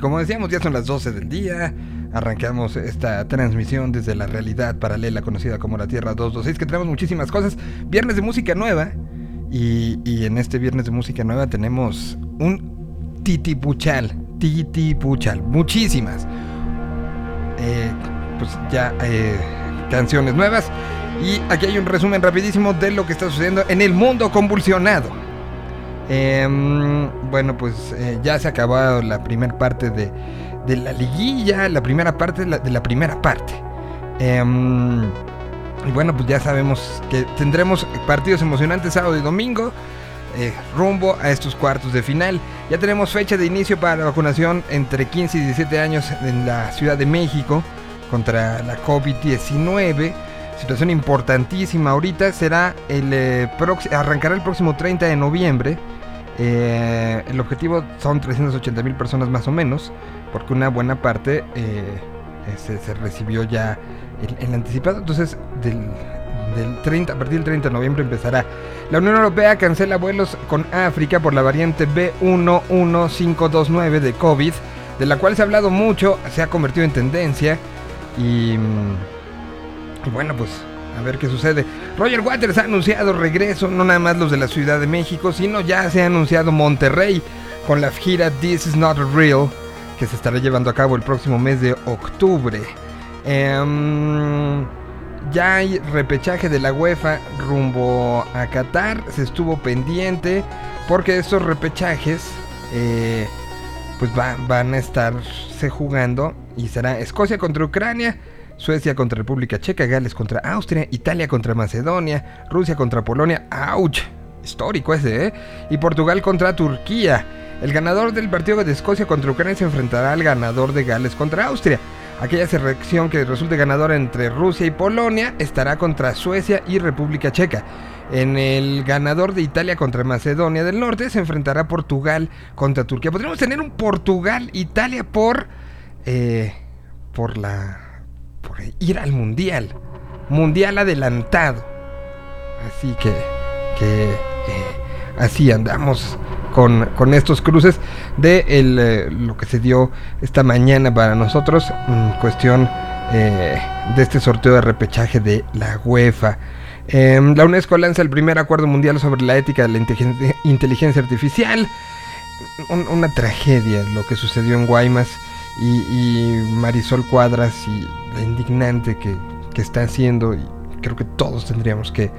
como decíamos, ya son las 12 del día. Arrancamos esta transmisión desde la realidad paralela conocida como la Tierra 226, que tenemos muchísimas cosas. Viernes de música nueva. Y, y en este viernes de música nueva tenemos un titipuchal. Titipuchal. Muchísimas. Eh, pues ya eh, canciones nuevas. Y aquí hay un resumen rapidísimo de lo que está sucediendo en el mundo convulsionado. Em, bueno, pues eh, ya se ha acabado la primera parte de, de, la liguilla, la primera parte de la, primera parte. Em, y bueno, pues ya sabemos que tendremos partidos emocionantes sábado y domingo. Eh, rumbo a estos cuartos de final. Ya tenemos fecha de inicio para la vacunación entre 15 y 17 años en la Ciudad de México contra la COVID-19. Situación importantísima ahorita será el eh, arrancará el próximo 30 de noviembre. Eh, el objetivo son 380 mil personas más o menos, porque una buena parte eh, se, recibió ya el, anticipado. Entonces, del, del 30, a partir del 30 de noviembre empezará. La Unión Europea cancela vuelos con África por la variante B11529 de COVID, de la cual se ha hablado mucho, se ha convertido en tendencia y, y bueno, pues a ver qué sucede. Roger Waters ha anunciado regreso, no nada más los de la Ciudad de México, sino ya se ha anunciado Monterrey con la gira This Is Not Real, que se estará llevando a cabo el próximo mes de octubre. Eh, ya hay repechaje de la UEFA rumbo a Qatar. Se estuvo pendiente porque estos repechajes eh, pues va, van a estarse jugando y será Escocia contra Ucrania, Suecia contra República Checa, Gales contra Austria, Italia contra Macedonia, Rusia contra Polonia, ¡auch! Histórico ese, ¿eh? Y Portugal contra Turquía. El ganador del partido de Escocia contra Ucrania se enfrentará al ganador de Gales contra Austria. Aquella selección que resulte ganadora entre Rusia y Polonia estará contra Suecia y República Checa. En el ganador de Italia contra Macedonia del Norte se enfrentará Portugal contra Turquía. Podríamos tener un Portugal-Italia por. Eh, por la. Por ir al mundial. Mundial adelantado. Así que. Eh, así andamos con, estos cruces de eh, lo que se dio esta mañana para nosotros, en cuestión eh, de este sorteo de repechaje de la UEFA. Eh, la UNESCO lanza el primer acuerdo mundial sobre la ética de la inteligencia, artificial. Un, una tragedia lo que sucedió en Guaymas y, Marisol Cuadras y la indignante que, que está haciendo. Y creo que todos tendríamos que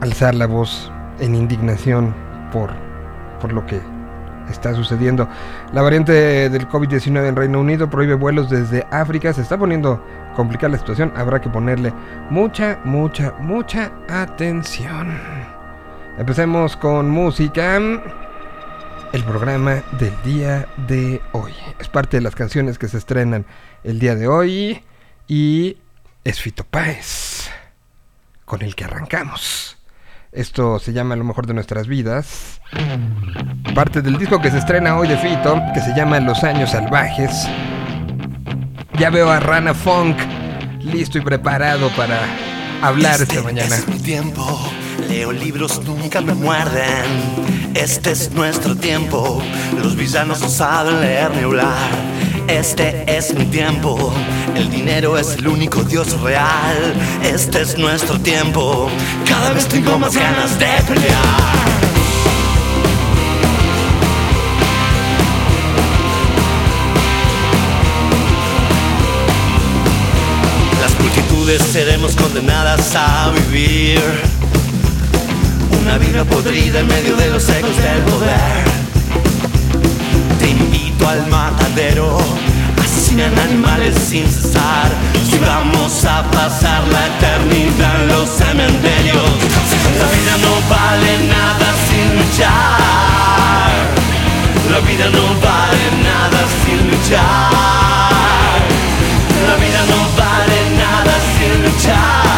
alzar la voz en indignación por por lo que está sucediendo. La variante del COVID-19 en Reino Unido prohíbe vuelos desde África. Se está poniendo complicada la situación. Habrá que ponerle mucha, mucha, mucha atención. Empecemos con música. El programa del día de hoy. Es parte de las canciones que se estrenan el día de hoy. Y es Fito Páez. Con el que arrancamos. Esto se llama Lo mejor de nuestras vidas. Parte del disco que se estrena hoy de Fito, que se llama Los años salvajes. Ya veo a Rana Funk listo y preparado para hablar este esta mañana. Es mi tiempo, leo libros, nunca me muerden. Este es nuestro tiempo, los villanos no saben leer ni hablar. Este es mi tiempo, el dinero es el único Dios real. Este es nuestro tiempo, cada vez tengo más ganas de pelear. Las multitudes seremos condenadas a vivir una vida podrida en medio de los ecos del poder. Te invito al matadero asesinan animales sin cesar y vamos a pasar la eternidad en los cementerios. La vida no vale nada sin luchar. La vida no vale nada sin luchar. La vida no vale nada sin luchar.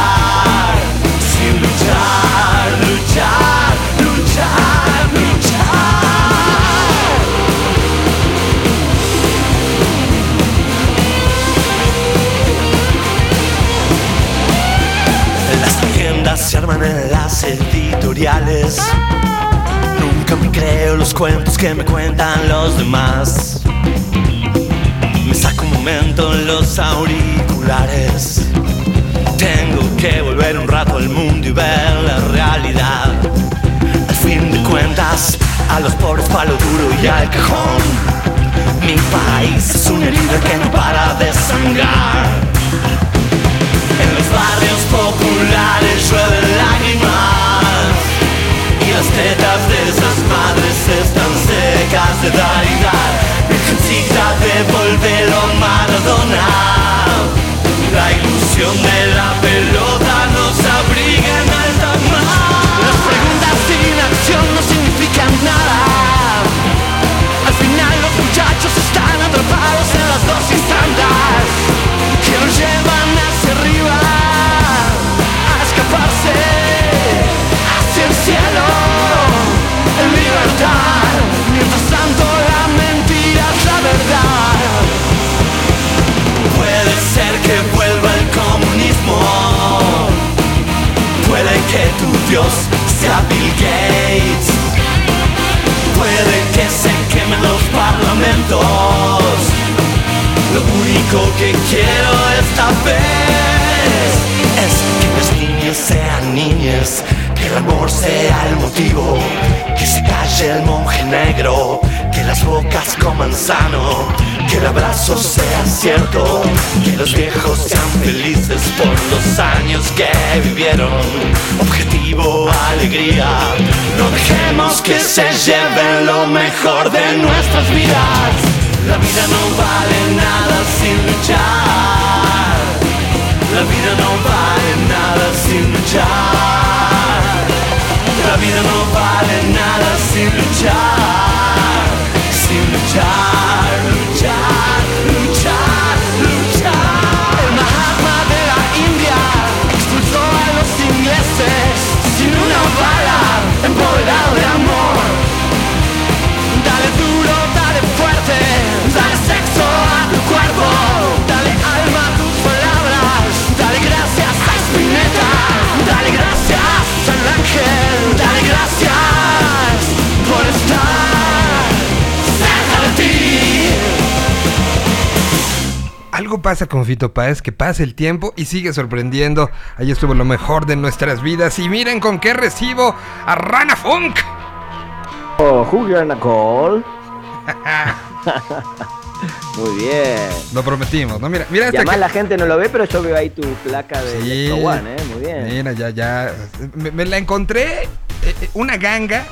Se arman en las editoriales. Nunca me creo los cuentos que me cuentan los demás. Me saco un momento los auriculares. Que volver un rato al mundo y ver la realidad. Al fin de cuentas, a los pobres palo duro y al cajón. Mi país es una herida que no para de sangrar. En los barrios populares llueven lágrimas y las tetas de esas madres están secas de dar y dar. Virgencita, devuélvelo Maradona. De la pelota Dios sea Bill Gates. Puede que se quemen los parlamentos. Lo único que quiero esta vez es que las niñas sean niñas, que el amor sea el motivo, que se calle el monje negro, que las bocas coman sano, que el abrazo sea cierto, que los viejos sean felices por los años que vivieron. Objetivo, alegría, no dejemos que se lleven lo mejor de nuestras vidas. La vida no vale nada sin luchar. La vida no vale nada sin luchar. La vida no vale nada sin luchar. Sin luchar, luchar, luchar, luchar. El Mahatma de la India expulsó a los ingleses sin una bala, empoderado de amor. Dale duro, dale fuerte, dale sexo a tu cuerpo, dale alma a tus palabras, dale gracias a Spinetta, dale gracias ángel, dale gracias por estar cerca de ti. Algo pasa con Fito Páez, que pasa el tiempo y sigue sorprendiendo. Ahí estuvo lo mejor de nuestras vidas. Y miren con qué recibo a Rana Funk. Oh, who you gonna call? Muy bien. Lo prometimos, ¿no? Mira, mira Y esta además la gente no lo ve, pero yo veo ahí tu placa de Sí. One, ¿eh? Muy bien. Mira, ya, ya. Me, me la encontré, eh, eh, una ganga.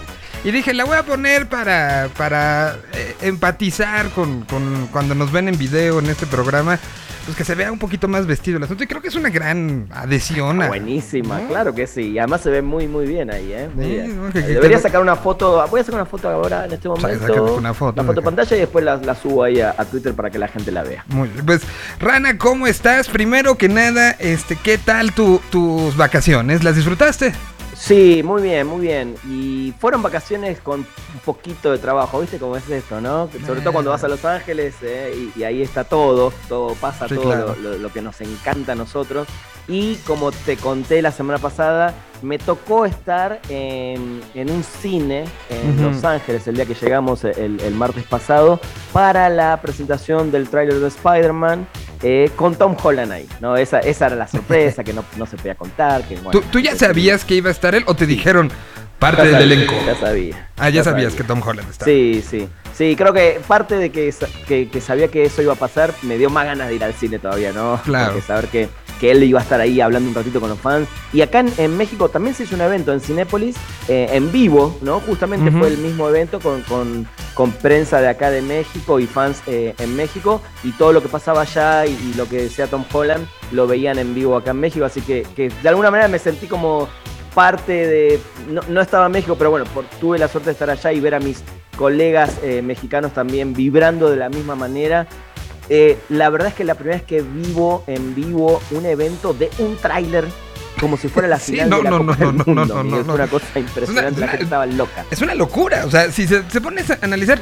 Y dije, la voy a poner para, para eh, empatizar con, con cuando nos ven en video en este programa. Pues que se vea un poquito más vestido el asunto. Y creo que es una gran adhesión. a- Buenísima, ¿no? claro que sí. Y además se ve muy, muy bien ahí, ¿eh? Muy Sí, bien. que- Eh, Debería que- sacar una foto. Voy a sacar una foto ahora en este momento. una foto, Una foto pantalla y después la, la subo ahí a, a Twitter para que la gente la vea. Muy bien. Pues, Rana, ¿cómo estás? Primero que nada, este, ¿qué tal tu- tus vacaciones? ¿Las disfrutaste? Sí, muy bien, muy bien. Y fueron vacaciones con un poquito de trabajo, ¿viste cómo es esto, no? Sobre todo cuando vas a Los Ángeles eh, y, y ahí está todo, todo pasa, Sí, todo claro. lo, lo- lo que nos encanta a nosotros. Y como te conté la semana pasada, me tocó estar en, en un cine en. Los Ángeles el día que llegamos el, el martes pasado para la presentación del tráiler de Spider-Man eh, con Tom Holland ahí, ¿no? Esa, esa era la sorpresa que no, no se podía contar. Que, bueno, ¿Tú, tú ya sabías que iba a estar él o te dijeron parte del sabía, elenco? Ya sabía. Ah, ya sabías sabía. que Tom Holland estaba. Sí, sí. Sí, creo que parte de que, que, que sabía que eso iba a pasar me dio más ganas de ir al cine todavía, ¿no? Claro. Porque saber que, que él iba a estar ahí hablando un ratito con los fans. Y acá en, en México también se hizo un evento en Cinépolis eh, en vivo, ¿no? Justamente fue el mismo evento con, con, con prensa de acá de México y fans eh, en México. Y todo lo que pasaba allá y, y lo que decía Tom Holland lo veían en vivo acá en México. Así que, que de alguna manera me sentí como parte de. No, no estaba en México, pero bueno, por- tuve la suerte de estar allá y ver a mis colegas eh, mexicanos también vibrando de la misma manera. Eh, la verdad es que la primera vez que vivo en vivo un evento de un tráiler como si fuera la Sí, final no, de la no, Copa no, del no, no, Mundo, no, no, Miguel, no. Es una cosa impresionante, una- la gente estaba loca. Es una locura. O sea, si se, se pones a analizar,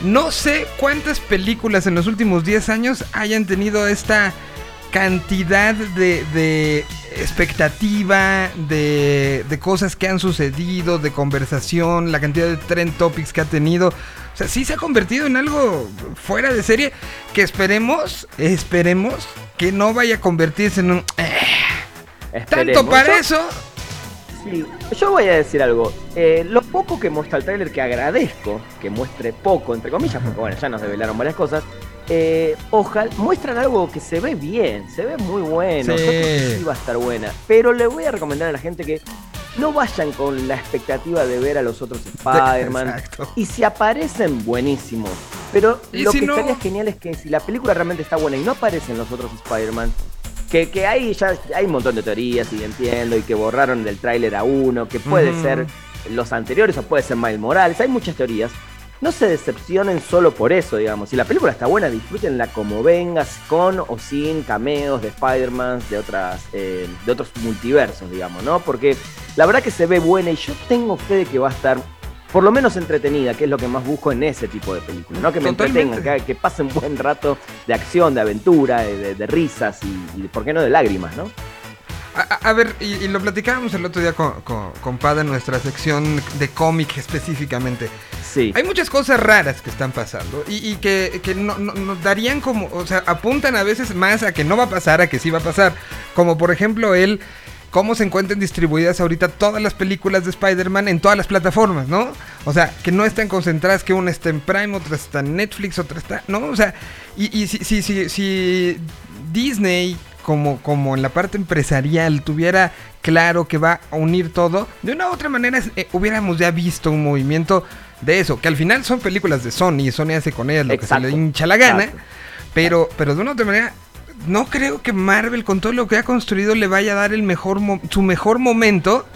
no sé cuántas películas en los últimos 10 años hayan tenido esta cantidad de, de expectativa, de, de cosas que han sucedido, de conversación, la cantidad de trend topics que ha tenido. O sea, sí se ha convertido en algo fuera de serie que esperemos, esperemos que no vaya a convertirse en un... eh, tanto para eso... Sí, yo voy a decir algo. Eh, lo poco que muestra el tráiler, que agradezco que muestre poco, entre comillas, porque bueno, ya nos develaron varias cosas. Eh, ojalá muestran algo que se ve bien, se ve muy bueno. Sí. Yo creo que sí va a estar buena. Pero le voy a recomendar a la gente que no vayan con la expectativa de ver a los otros Spider-Man. Y si aparecen, buenísimo. Pero lo si que no- estaría genial es que si la película realmente está buena y no aparecen los otros Spider-Man, que, que hay ya hay un montón de teorías y entiendo, y que borraron del tráiler a uno, que puede ser los anteriores o puede ser Miles Morales, hay muchas teorías. No se decepcionen solo por eso, digamos. Si la película está buena, disfrútenla como vengas, con o sin cameos de Spider-Man, de, otras, eh, de otros multiversos, digamos, ¿no? Porque la verdad que se ve buena y yo tengo fe de que va a estar por lo menos entretenida, que es lo que más busco en ese tipo de películas, ¿no? Que me Totalmente. entretengan, que, que pasen un buen rato de acción, de aventura, de, de- de risas y, y, ¿por qué no, de lágrimas, ¿no? A, ver, y, y lo platicábamos el otro día con, con, con Pada en nuestra sección de cómic específicamente. Sí. Hay muchas cosas raras que están pasando y, y que, que no, no- no darían como, o sea, apuntan a veces más a que no va a pasar, a que sí va a pasar. Como por ejemplo el cómo se encuentran distribuidas ahorita todas las películas de Spider-Man en todas las plataformas, ¿no? O sea, que no están concentradas, que una está en Prime, otra está en Netflix, otra está, ¿no? O sea, y, y si, si, si, si Disney como, como en la parte empresarial tuviera claro que va a unir todo, de una u otra manera eh, hubiéramos ya visto un movimiento de eso, que al final son películas de Sony, y Sony hace con ellas lo que se le hincha la gana, Exacto. pero, pero de una u otra manera, no creo que Marvel con todo lo que ha construido le vaya a dar el mejor su mejor momento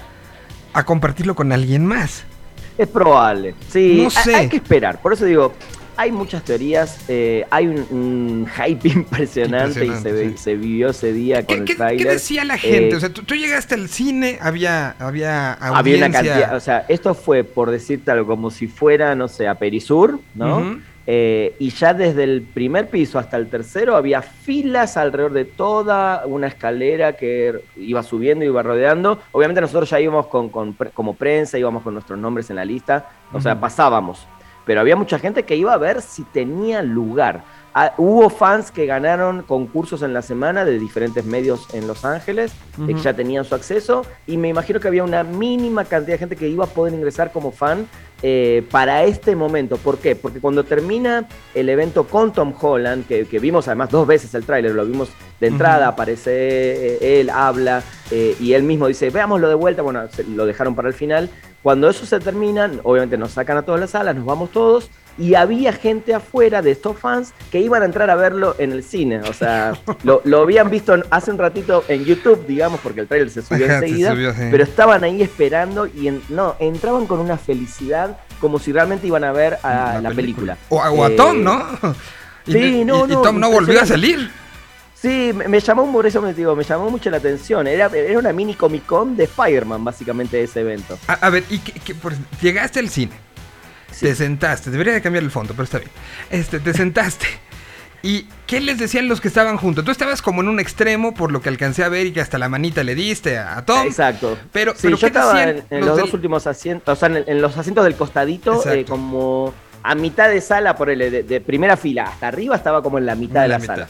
a compartirlo con alguien más. Es probable. Sí, No hay- sé. hay que esperar. Por eso digo, hay muchas teorías, eh, hay un, un hype impresionante, y se, sí. se vivió ese día con ¿Qué, el qué- tráiler. qué decía la gente? Eh, o sea, tú, tú llegaste al cine, había, había audiencia. Había una cantidad, o sea, esto fue por decirte algo como si fuera, no sé, a Perisur, ¿no? Eh, y ya desde el primer piso hasta el tercero había filas alrededor de toda una escalera que iba subiendo y iba rodeando. Obviamente nosotros ya íbamos con, como prensa, íbamos con nuestros nombres en la lista, o sea, pasábamos. Pero había mucha gente que iba a ver si tenía lugar. Ah, hubo fans que ganaron concursos en la semana de diferentes medios en Los Ángeles, que ya tenían su acceso, y me imagino que había una mínima cantidad de gente que iba a poder ingresar como fan eh, para este momento. ¿Por qué? Porque cuando termina el evento con Tom Holland, que, que vimos además dos veces el tráiler, lo vimos de entrada, aparece eh, él, habla, eh, y él mismo dice, veámoslo de vuelta, bueno, se- lo dejaron para el final. Cuando eso se termina, obviamente nos sacan a todas las salas, nos vamos todos, y había gente afuera de estos fans que iban a entrar a verlo en el cine. O sea, lo, lo habían visto hace un ratito en YouTube, digamos, porque el tráiler se subió enseguida, subió, sí. pero estaban ahí esperando y en- no, entraban con una felicidad como si realmente iban a ver a la, película. O, a- a Eh, ¿no? Y, sí, no, y Tom no volvió a salir. Sí, me, me llamó, por eso me digo, me llamó mucho la atención. Era, era una mini Comic Con de Spider-Man, básicamente, ese evento. A, a ver, y que, que por- llegaste al cine, Sí. te sentaste, debería de cambiar el fondo, pero está bien. Este, te sentaste. ¿Y qué les decían los que estaban juntos? Tú estabas como en un extremo, por lo que alcancé a ver y que hasta la manita le diste a, a Tom. Exacto. Pero, Sí, pero yo ¿qué estaba decían en, en los los del- dos últimos asientos, o sea, en, en los asientos del costadito, eh, como a mitad de sala, por el de, de primera fila hasta arriba, estaba como en la mitad En de la la, mitad. sala.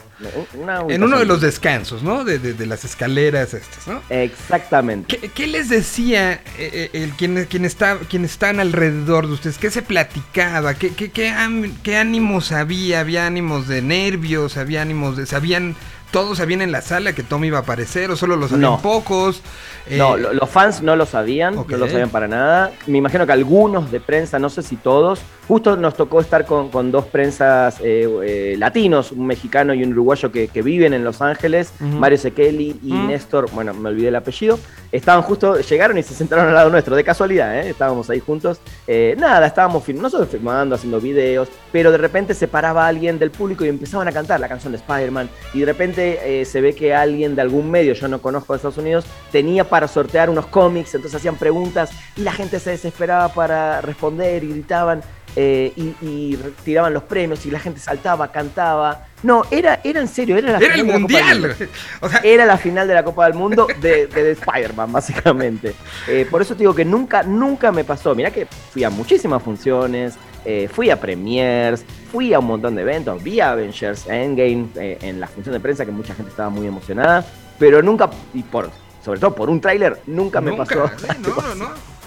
Una En uno de los descansos, ¿no? De, de- de las escaleras estas, ¿no? Exactamente. ¿Qué, qué les decía eh, eh, el, quien, quien, está, quien están alrededor de ustedes? ¿Qué se platicaba? ¿Qué, qué, qué, am- qué ánimos había? ¿Había ánimos de nervios? ¿Había ánimos de... ¿Sabían... ¿Todos sabían en la sala que Tom iba a aparecer o solo lo sabían No. pocos? Eh, No, lo- los fans no lo sabían, no lo sabían para nada. Me imagino que algunos de prensa, no sé si todos, justo nos tocó estar con, con dos prensas eh, eh, latinos, un mexicano y un uruguayo que, que viven en Los Ángeles. Mario Sekeli y Ujú. Néstor, bueno, me olvidé el apellido, estaban justo, llegaron y se sentaron al lado nuestro, de casualidad, ¿eh? estábamos ahí juntos. Eh, nada, estábamos film- nosotros filmando, haciendo videos, pero de repente se paraba alguien del público y empezaban a cantar la canción de Spider-Man, y de repente eh, se ve que alguien de algún medio, yo no conozco de Estados Unidos, tenía para sortear unos cómics, entonces hacían preguntas y la gente se desesperaba para responder y gritaban. eh, y, y tiraban los premios y la gente saltaba, cantaba. No, era, era en serio, era la Era el final de la Copa del mundial. Mundo. O sea, Era la final de la Copa del Mundo de, de, de Spider-Man, básicamente. Eh, por eso te digo que nunca, nunca me pasó. Mirá que fui a muchísimas funciones, eh, fui a premiers, fui a un montón de eventos, vi a Avengers Endgame eh, en la función de prensa que mucha gente estaba muy emocionada, pero nunca, y por, sobre todo por un tráiler, nunca me pasó. sí, no, no, no.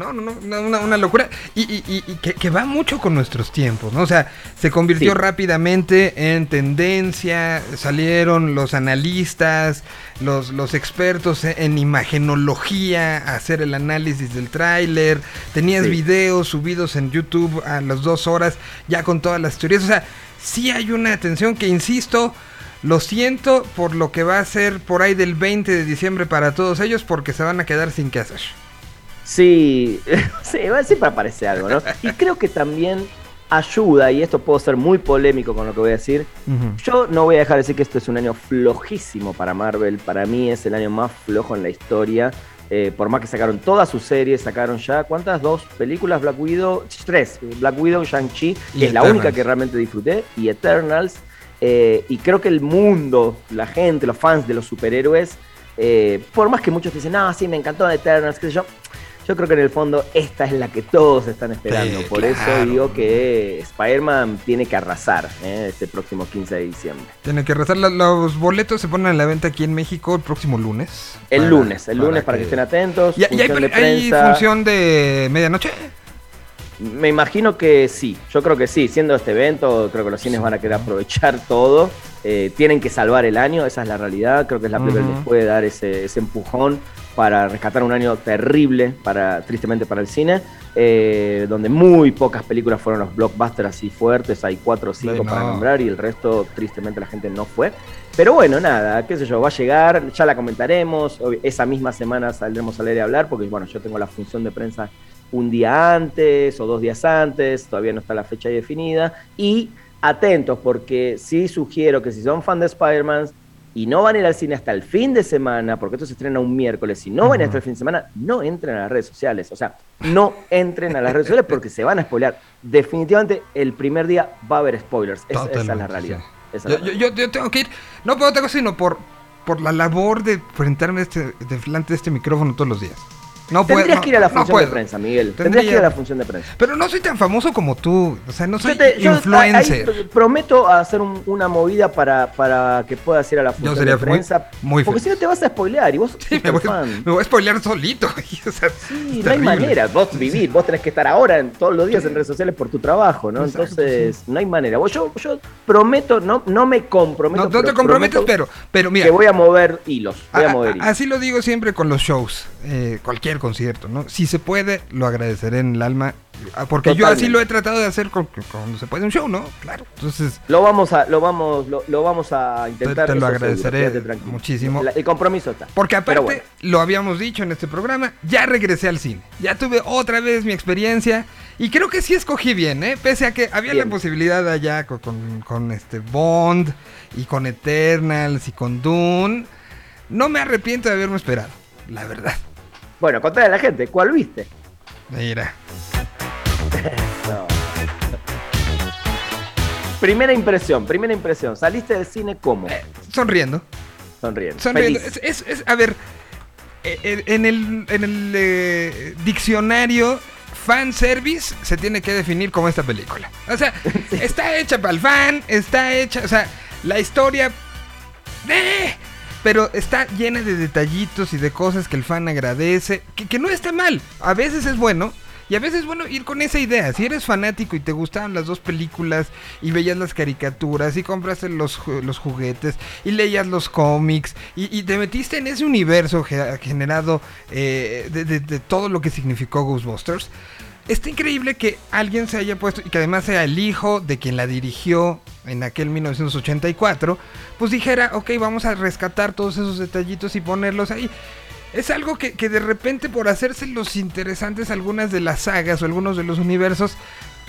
No, no, no, una, una- locura. Y, y- y- y que, que va mucho con nuestros tiempos, ¿no? O sea, se convirtió Sí. rápidamente en tendencia, salieron los analistas, los, los expertos en imagenología a hacer el análisis del tráiler, tenías Sí. videos subidos en YouTube a las dos horas ya con todas las teorías, o sea, sí hay una atención que, insisto, lo siento por lo que va a ser por ahí del 20 de diciembre para todos ellos porque se van a quedar sin qué hacer. Sí, sí, siempre aparece algo, ¿no? Y creo que también ayuda, y esto puedo ser muy polémico con lo que voy a decir, yo no voy a dejar de decir que esto es un año flojísimo para Marvel. Para mí es el año más flojo en la historia. Eh, por más que sacaron todas sus series, sacaron ya, ¿cuántas? Dos películas, Black Widow, tres, Black Widow, Shang-Chi, Y que es la única que realmente disfruté, y Eternals. Eh, y creo que el mundo, la gente, los fans de los superhéroes, eh, por más que muchos dicen, no, sí, me encantó Eternals, qué sé yo, yo creo que en el fondo esta es la que todos están esperando. Sí, por claro. eso digo que Spider-Man tiene que arrasar eh, este próximo 15 de diciembre. Tiene que la- Los boletos se ponen a la venta aquí en México el próximo lunes. El Para- lunes, el lunes para que estén atentos. ¿Y, y hay, función de pre- hay prensa. función de medianoche? Me imagino que sí, yo creo que sí. Siendo este evento, creo que los cines van a querer aprovechar todo. Eh, tienen que salvar el año, esa es la realidad. Creo que es la película que Ujú. les puede dar ese, ese empujón para rescatar un año terrible, para, tristemente para el cine, eh, donde muy pocas películas fueron los blockbusters así fuertes. Hay cuatro o cinco para no. nombrar y el resto, tristemente, la gente no fue. Pero bueno, nada, qué sé yo, va a llegar, ya la comentaremos. Esa misma semana saldremos al aire a hablar, porque bueno, yo tengo la función de prensa un día antes o dos días antes, todavía no está la fecha ahí definida. Y atentos, porque sí sugiero que si son fan de Spider-Man y no van a ir al cine hasta el fin de semana, porque esto se estrena un miércoles, y no van a ir hasta el fin de semana, no entren a las redes sociales. O sea, no entren a las redes sociales porque se van a spoilear. Definitivamente el primer día va a haber spoilers. Es- esa es la Totalmente, realidad. sí. Esa es Yo, la yo- realidad. yo- yo tengo que ir, no por otra cosa, sino por, por la labor de enfrentarme este, delante de este micrófono todos los días. No puedo. Tendrías no- que ir a la no función de prensa, Miguel. Tendrías Tendría- que ir a la función de prensa. Pero no soy tan famoso como tú. O sea, no soy Yo te- yo influencer. ahí prometo hacer un- una movida para, para que puedas ir a la función sería de muy- prensa. muy porque feliz. si no te vas a spoilear y vos Sí, me, voy, fan. me voy a spoilear solito. o sea, Sí, no hay manera. Vos vivir, vos tenés que estar ahora en, todos los días en redes sociales por tu trabajo, ¿no? Exacto, Entonces, no hay manera. Vos- Yo, yo prometo, no, no me comprometo. No, no te comprometes, pero, pero mira. Que voy a mover hilos. Voy a, a- mover hilos. así lo digo siempre con los shows, eh, cualquier concierto, ¿no? Si se puede, lo agradeceré en el alma, ah, porque yo así lo he tratado de hacer con- cuando se puede un show, ¿no? Claro. Entonces, Lo vamos a, lo vamos, lo, lo vamos a intentar. Te- te lo seguro, agradeceré muchísimo. La- el compromiso está. porque aparte, bueno. lo habíamos dicho en este programa, ya regresé al cine, ya tuve otra vez mi experiencia y creo que sí escogí bien, ¿eh? Pese a que había Bien. la posibilidad allá con, con- con este Bond y con Eternals y con Dune, no me arrepiento de haberme esperado, la verdad. Bueno, contale a la gente, ¿cuál viste? Mira. No. Primera impresión, primera impresión. Saliste del cine como? Sonriendo. Sonriendo. Sonriendo. Feliz. Es, es- es- a ver, eh, eh, en el, en el eh, diccionario, fanservice se tiene que definir como esta película. O sea, está hecha para el fan, está hecha, o sea, la historia... ¡eh! Pero está llena de detallitos y de cosas que el fan agradece, que, que no está mal. A veces es bueno. Y a veces es bueno ir con esa idea. Si eres fanático y te gustaban las dos películas y veías las caricaturas y compraste los, los juguetes y leías los cómics y, y te metiste en ese universo ge- generado eh, de, de- de todo lo que significó Ghostbusters, está increíble que alguien se haya puesto y que además sea el hijo de quien la dirigió en aquel 1984, pues dijera, ok, vamos a rescatar todos esos detallitos y ponerlos ahí. Es algo que, que de repente por hacerse los interesantes algunas de las sagas o algunos de los universos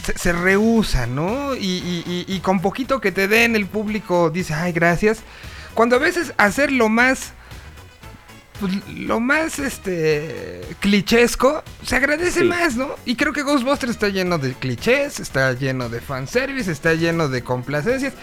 se, se rehúsa, ¿no? Y, y- con poquito que te den el público dice, ay, gracias. Cuando a veces hacer lo más pues, lo más este clichesco se agradece Sí. más, ¿no? Y creo que Ghostbusters está lleno de clichés, está lleno de fanservice, está lleno de complacencias.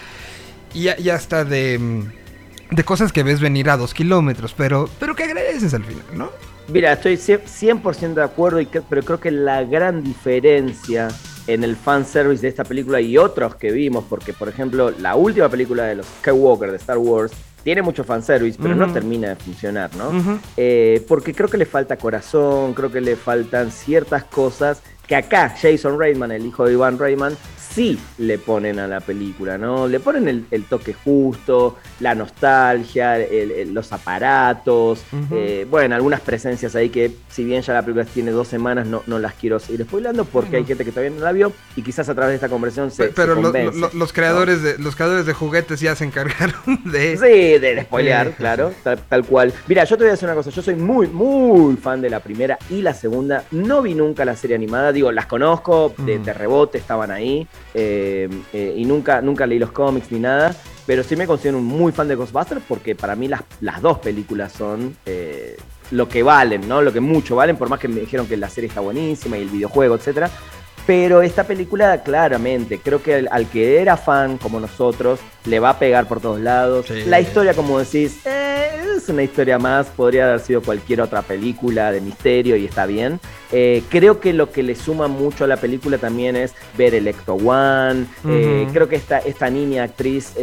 y, y hasta de, mm, de cosas que ves venir a dos kilómetros, pero, pero que agradeces al final, ¿no? Mira, estoy 100% de acuerdo, y que- pero creo que la gran diferencia en el fanservice de esta película y otros que vimos, porque por ejemplo la última película de los Skywalker de Star Wars tiene mucho fanservice, pero no termina de funcionar, ¿no? Eh, porque creo que le falta corazón, creo que le faltan ciertas cosas que acá Jason Reitman, el hijo de Ivan Reitman, sí le ponen a la película, ¿no? Le ponen el, el toque justo, la nostalgia, el- el- los aparatos, eh, bueno, algunas presencias ahí que si bien ya la película tiene dos semanas, no, no las quiero seguir spoilando porque hay gente que todavía no la vio y quizás a través de esta conversación se, Pe- pero se lo- convence, lo- los creadores de los creadores de juguetes ya se encargaron de Sí, de spoilear, claro, tal, tal cual. Mira, yo te voy a decir una cosa, yo soy muy, muy fan de la primera y la segunda. No vi nunca la serie animada, digo, las conozco, de, de rebote estaban ahí, eh, eh, y nunca, nunca leí los cómics ni nada, pero sí me considero un muy fan de Ghostbusters porque para mí las, las dos películas son eh, lo que valen, ¿no? Lo que mucho valen, por más que me dijeron que la serie está buenísima y el videojuego, etcétera. Pero esta película, claramente, creo que al, al que era fan como nosotros, le va a pegar por todos lados. Sí. La historia, como decís, eh, es una historia más, podría haber sido cualquier otra película de misterio y está bien. Eh, creo que lo que le suma mucho a la película también es ver el Ecto One. Eh, creo que esta, esta niña actriz,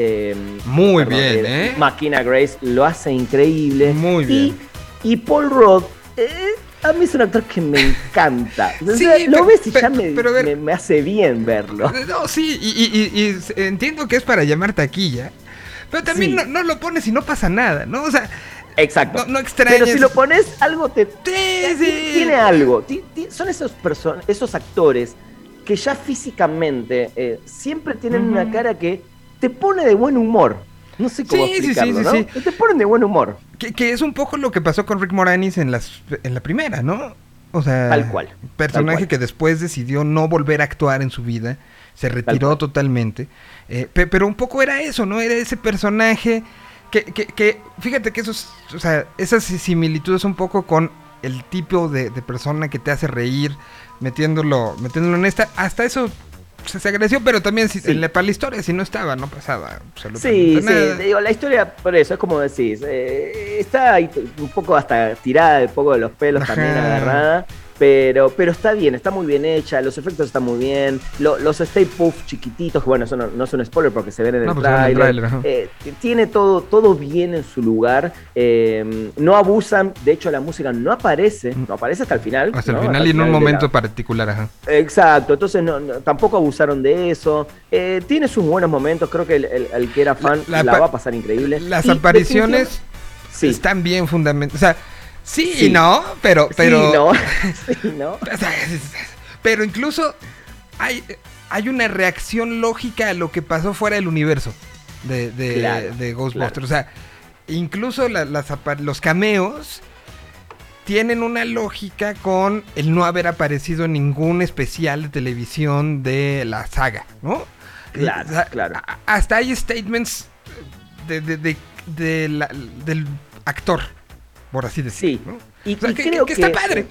Muy perdón, bien, ¿eh? Makina Grace, lo hace increíble. Muy Y- bien. Y, Paul Rudd, a mí es un actor que me encanta. O Sí, sea, lo ves y ya me, ver- me- me hace bien verlo. No, sí, y, entiendo que es para llamar taquilla, pero también Sí. no, no lo pones y no pasa nada, ¿no? O sea, Exacto. no, no extrañas. Pero si lo pones, algo te. Sí. Tiene algo. Son esos, person esos actores que ya físicamente eh, siempre tienen una cara que te pone de buen humor. No sé cómo Sí, sí, sí, ¿no? Te ponen de buen humor. Que, que es un poco lo que pasó con Rick Moranis en, las, en la primera, ¿no? O sea, Tal cual, Personaje tal cual. que después decidió no volver a actuar en su vida, se retiró totalmente. eh, pe- pero un poco era eso, ¿no? Era ese personaje que, que, que fíjate que esos, o sea, esas similitudes un poco con el tipo de, de persona que te hace reír, metiéndolo, metiéndolo en esta, hasta eso se, se agradeció, pero también si, Sí. en la, para la historia, si no estaba, no pasaba absolutamente Sí, nada. sí, digo, la historia, por eso, es como decís, eh, está un poco hasta tirada, un poco de los pelos Ajá. también agarrada, pero, pero está bien, está muy bien hecha, los efectos están muy bien, lo- los Stay Puff chiquititos, que bueno, eso no, no es un spoiler porque se ven en el No, pues en el ajá. eh, tiene todo, todo bien en su lugar, eh, no abusan, de hecho la música no aparece, no aparece hasta el final. Hasta el final y en un la- momento particular, ajá. Exacto, entonces no, no- tampoco abusaron de eso. Eh, tiene sus buenos momentos, creo que el, el- el que era fan La- la, la pa- va a pasar increíble. Las Y apariciones sí, están bien fundamentadas. O sea, sí, Sí. y no, pero. pero sí, ¿no? Pero incluso hay, hay una reacción lógica a lo que pasó fuera del universo de, de, Claro, de Ghostbusters. O sea, incluso la- las apa- los cameos tienen una lógica con el no haber aparecido en ningún especial de televisión de la saga, ¿no? Claro, O sea, claro. Hasta hay statements de, de- de- de la- del actor, por así decirlo. Sí, ¿no? y, O sea, y que, creo que está padre.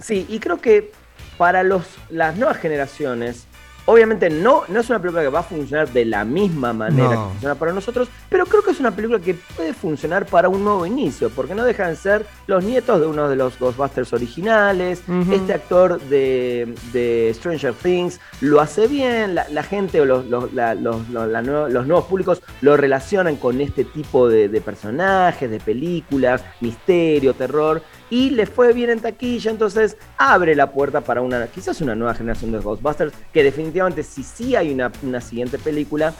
Sí, y creo que para los, las nuevas generaciones, obviamente no, no es una película que va a funcionar de la misma manera No. que funciona para nosotros, pero creo que es una película que puede funcionar para un nuevo inicio, porque no dejan de ser los nietos de uno de los Ghostbusters originales, este actor de, de Stranger Things lo hace bien, la, la gente o los, los, la- los- los- nuevos públicos lo relacionan con este tipo de, de personajes, de películas, misterio, terror, y le fue bien en taquilla, entonces abre la puerta para una quizás una nueva generación de Ghostbusters, que definitivamente si sí hay una, una siguiente película,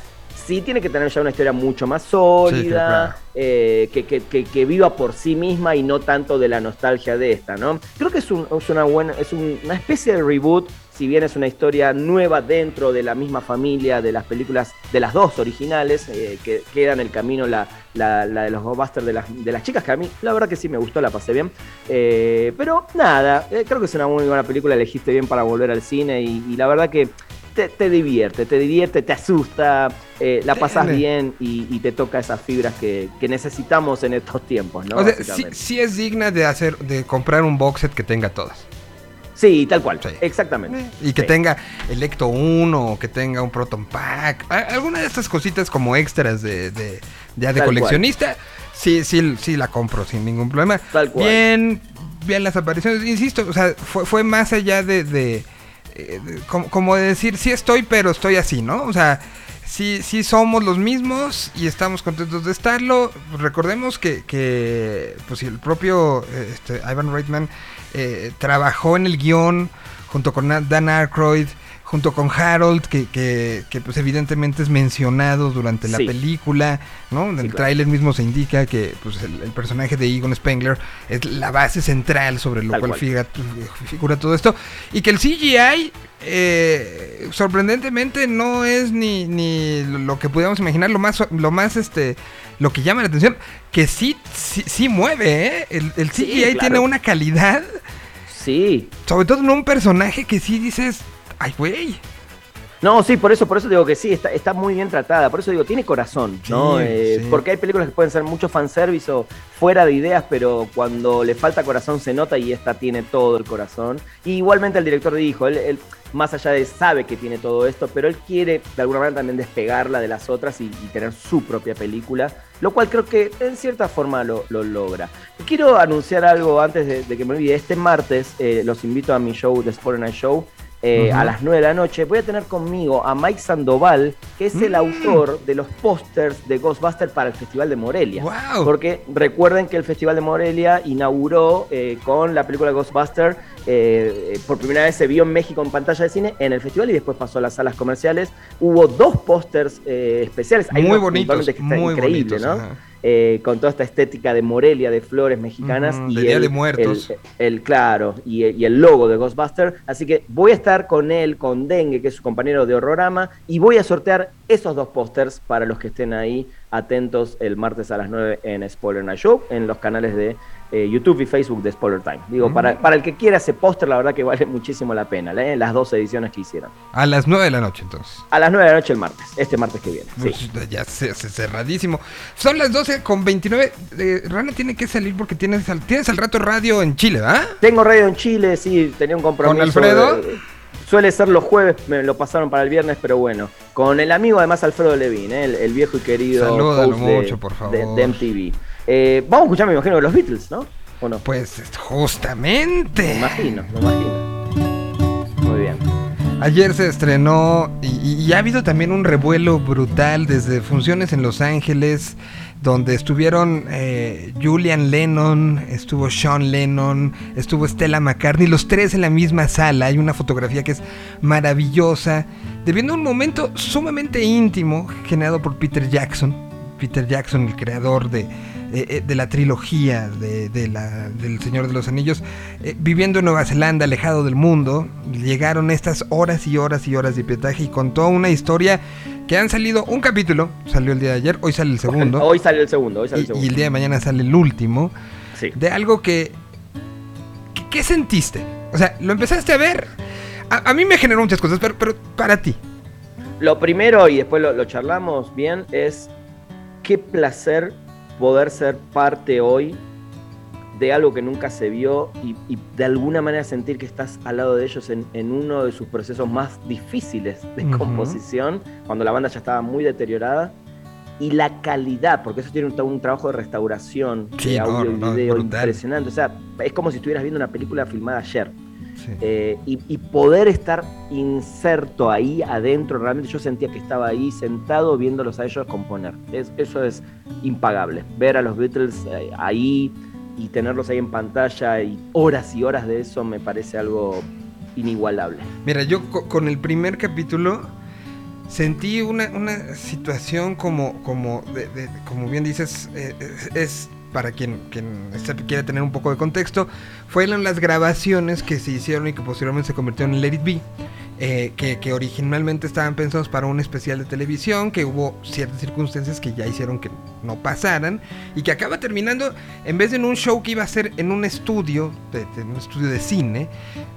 sí tiene que tener ya una historia mucho más sólida, claro. eh, que, que- que- que viva por sí misma y no tanto de la nostalgia de esta, ¿no? Creo que es, un- es una buena, es un- una especie de reboot, si bien es una historia nueva dentro de la misma familia de las películas de las dos originales, eh, que queda en el camino la, la- la de los Ghostbusters de las, de las chicas, que a mí la verdad que sí me gustó, la pasé bien. Eh, pero nada, eh, creo que es una muy buena película, elegiste bien para volver al cine y, y la verdad que te, te divierte, te divierte, te asusta, eh, la pasas bien y, y te toca esas fibras que, que necesitamos en estos tiempos, ¿no? o sea, sí, Básicamente. sí es digna de hacer, de comprar un box set que tenga todas. Sí, tal cual. Sí. Exactamente. Y que Sí. tenga el Ecto 1, o que tenga un Proton Pack, alguna de estas cositas como extras de, de- ya de Tal coleccionista, sí, sí, sí la compro sin ningún problema. Tal cual. Bien, bien las apariciones, insisto, o sea, fue, fue más allá de, de, eh, de- como, como de decir, sí estoy, pero estoy así, ¿no? O sea, sí, sí somos los mismos y estamos contentos de estarlo. Recordemos que, que pues el propio este, Ivan Reitman eh, trabajó en el guion junto con Dan Aykroyd, junto con Harold, que, que, que, pues evidentemente es mencionado durante la Sí. película, ¿no? En el claro. tráiler mismo se indica que pues, el, el personaje de Egon Spengler es la base central sobre lo Tal cual cual. figura, figura todo esto. Y que el CGI, eh, sorprendentemente, no es ni, ni lo que pudiéramos imaginar, lo más, lo más, este, lo que llama la atención, que sí, sí, sí mueve, ¿eh? El, CGI claro. tiene una calidad, Sí. sobre todo en un personaje que sí dices, ay, güey. No, sí, por eso, por eso digo que sí, está, está muy bien tratada. Por eso digo, tiene corazón, ¿no? Sí, Eh, sí. Porque hay películas que pueden ser mucho fanservice o fuera de ideas, pero cuando le falta corazón se nota y esta tiene todo el corazón. Y igualmente el director dijo, él, él, más allá de sabe que tiene todo esto, pero él quiere de alguna manera también despegarla de las otras y, y tener su propia película, lo cual creo que en cierta forma lo, lo logra. Quiero anunciar algo antes de, de que me olvide. Este martes eh, los invito a mi show, The Spoiler Night Show. Eh. A las 9 de la noche voy a tener conmigo a Mike Sandoval, que es el Mm. autor de los pósters de Ghostbusters para el Festival de Morelia. ¡Wow! Porque recuerden que el Festival de Morelia inauguró eh, con la película Ghostbuster. eh, eh, por primera vez se vio en México en pantalla de cine en el festival y después pasó a las salas comerciales. Hubo dos pósters especiales. Hay muy bonitos, que está muy increíble, bonitos. ¿no? ajá. Eh, con toda esta estética de Morelia, de flores mexicanas. Y de Día el- de Muertos. El, el- claro, y, y el logo de Ghostbuster. Así que voy a estar con él, con Dengue, que es su compañero de Horrorama, y voy a sortear esos dos pósters para los que estén ahí atentos el martes a las 9 en Spoiler Night Show, en los canales de eh, YouTube y Facebook de Spoiler Time. Digo, Mm. para, para el que quiera ese póster, la verdad que vale muchísimo la pena, ¿eh? las dos ediciones que hicieron. A las 9 de la noche, entonces. A las 9 de la noche el martes, este martes que viene. Sí. Ya se, se- cerradísimo. Son las 12 con 29. Eh, Rana tiene que salir porque tienes al, tienes al rato radio en Chile, ¿verdad? Tengo radio en Chile, sí, tenía un compromiso. Alfredo? de- suele ser los jueves, me lo pasaron para el viernes, pero bueno. Con el amigo además Alfredo Levín, ¿eh? el, el viejo y querido Salúdalo de, mucho, por favor. de- de MTV. Eh, vamos a escuchar, me imagino, los Beatles, ¿no? ¿O no? Pues Me justamente. imagino, me imagino. Muy bien. Ayer se estrenó y ha habido también un revuelo brutal desde funciones en Los Ángeles, donde estuvieron eh, Julian Lennon, estuvo Sean Lennon, estuvo Stella McCartney, los tres en la misma sala. Hay una fotografía que es maravillosa, debiendo un momento sumamente íntimo generado por Peter Jackson. Peter Jackson, el creador de, eh, eh, de la trilogía de, de la- del Señor de los Anillos, eh, viviendo en Nueva Zelanda, alejado del mundo, llegaron estas horas y horas y horas de pietaje y contó una historia que han salido un capítulo, salió el día de ayer, hoy sale el segundo, Hoy sale el segundo, hoy sale el y, segundo. y el día de mañana sale el último, Sí. de algo que... que- ¿Qué sentiste? O sea, lo empezaste a ver... A, a mí me generó muchas cosas, pero, pero para ti. Lo primero, y después lo, lo charlamos bien, es qué placer poder ser parte hoy de algo que nunca se vio y, y de alguna manera sentir que estás al lado de ellos en, en uno de sus procesos más difíciles de composición, cuando la banda ya estaba muy deteriorada. Y la calidad, porque eso tiene un, un trabajo de restauración, Sí, de no, audio no, y video brutal. impresionante. O sea, es como si estuvieras viendo una película filmada ayer. Sí. Eh, y, y poder estar inserto ahí adentro, realmente yo sentía que estaba ahí sentado viéndolos a ellos componer. Es- eso es impagable. Ver a los Beatles eh, ahí y tenerlos ahí en pantalla y horas y horas de eso me parece algo inigualable. Mira, yo co- con el primer capítulo sentí una, una situación como, como, de- de- como bien dices, eh, es, es para quien, quien quiere tener un poco de contexto, fueron las grabaciones que se hicieron y que posteriormente se convirtieron en Let It Be. eh, que, originalmente estaban pensados para un especial de televisión, que hubo ciertas circunstancias que ya hicieron que no pasaran, y que acaba terminando, en vez de en un show que iba a ser en un estudio, de, de un estudio de cine,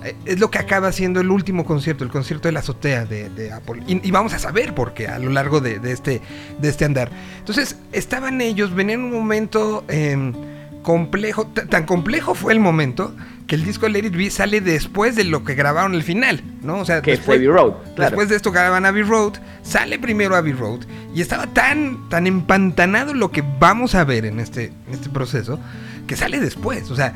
eh, es lo que acaba siendo el último concierto, el concierto de la azotea de, Apple. Y, vamos a saber por qué a lo largo de, este, de este andar. Entonces, estaban ellos, venían en un momento, eh, complejo, tan complejo fue el momento que el disco Let It Be sale después de lo que grabaron el final, ¿no? O sea, que después, Abbey Road. Después de esto graban Abbey Road, sale primero Abbey Road y estaba tan, tan empantanado lo que vamos a ver en este, este proceso que sale después, o sea,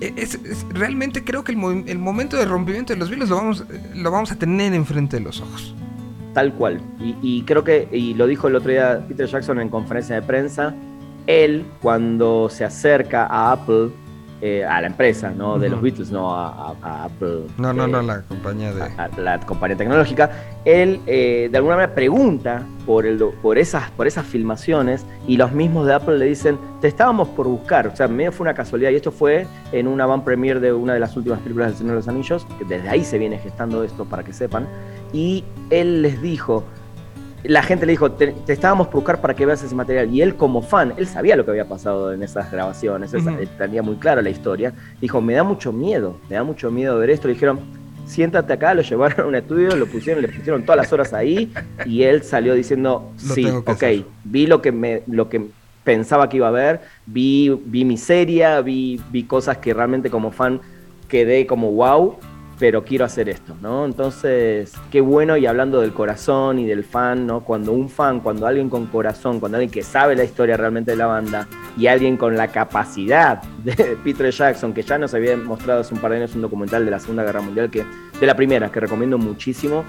e, es, realmente creo que el, el, momento de rompimiento de los Beatles lo vamos, lo vamos a tener enfrente de los ojos. Tal cual. Y, y creo que, y lo dijo el otro día Peter Jackson en conferencia de prensa, él cuando se acerca a Apple, eh, a la empresa, ¿no? De los Beatles, no a, Apple. No, no, no, eh, la compañía de... la compañía tecnológica. Él eh, de alguna manera pregunta por, el, por, esas, por esas filmaciones y los mismos de Apple le dicen, te estábamos por buscar. O sea, medio fue una casualidad y esto fue en una van premiere de una de las últimas películas del Señor de los Anillos, que desde ahí se viene gestando esto para que sepan. Y él les dijo, la gente le dijo, te, estábamos por buscar para que veas ese material. Y él como fan, él sabía lo que había pasado en esas grabaciones, tenía muy claro la historia. Dijo, me da mucho miedo, me da mucho miedo ver esto. Le dijeron, siéntate acá, lo llevaron a un estudio, lo pusieron, le pusieron todas las horas ahí y él salió diciendo, sí, ok, vi lo que, me, lo que pensaba que iba a ver, vi, vi miseria, vi, vi cosas que realmente como fan quedé como wow pero quiero hacer esto, ¿no? Entonces, qué bueno y hablando del corazón y del fan, ¿no? Cuando un fan, cuando alguien con corazón, cuando alguien que sabe la historia realmente de la banda y alguien con la capacidad de Peter Jackson, que ya nos había mostrado hace un par de años un documental de la Segunda Guerra Mundial, que de la primera, que recomiendo muchísimo,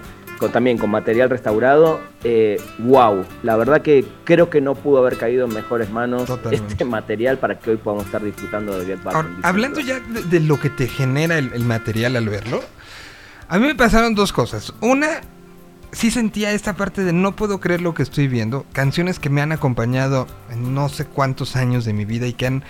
también con material restaurado, eh, wow, la verdad que creo que no pudo haber caído en mejores manos este material para que hoy podamos estar disfrutando de Get Back. hablando ya de, lo que te genera el, material al verlo, a mí me pasaron dos cosas. Una, sí sentía esta parte de no puedo creer lo que estoy viendo, canciones que me han acompañado en no sé cuántos años de mi vida y que han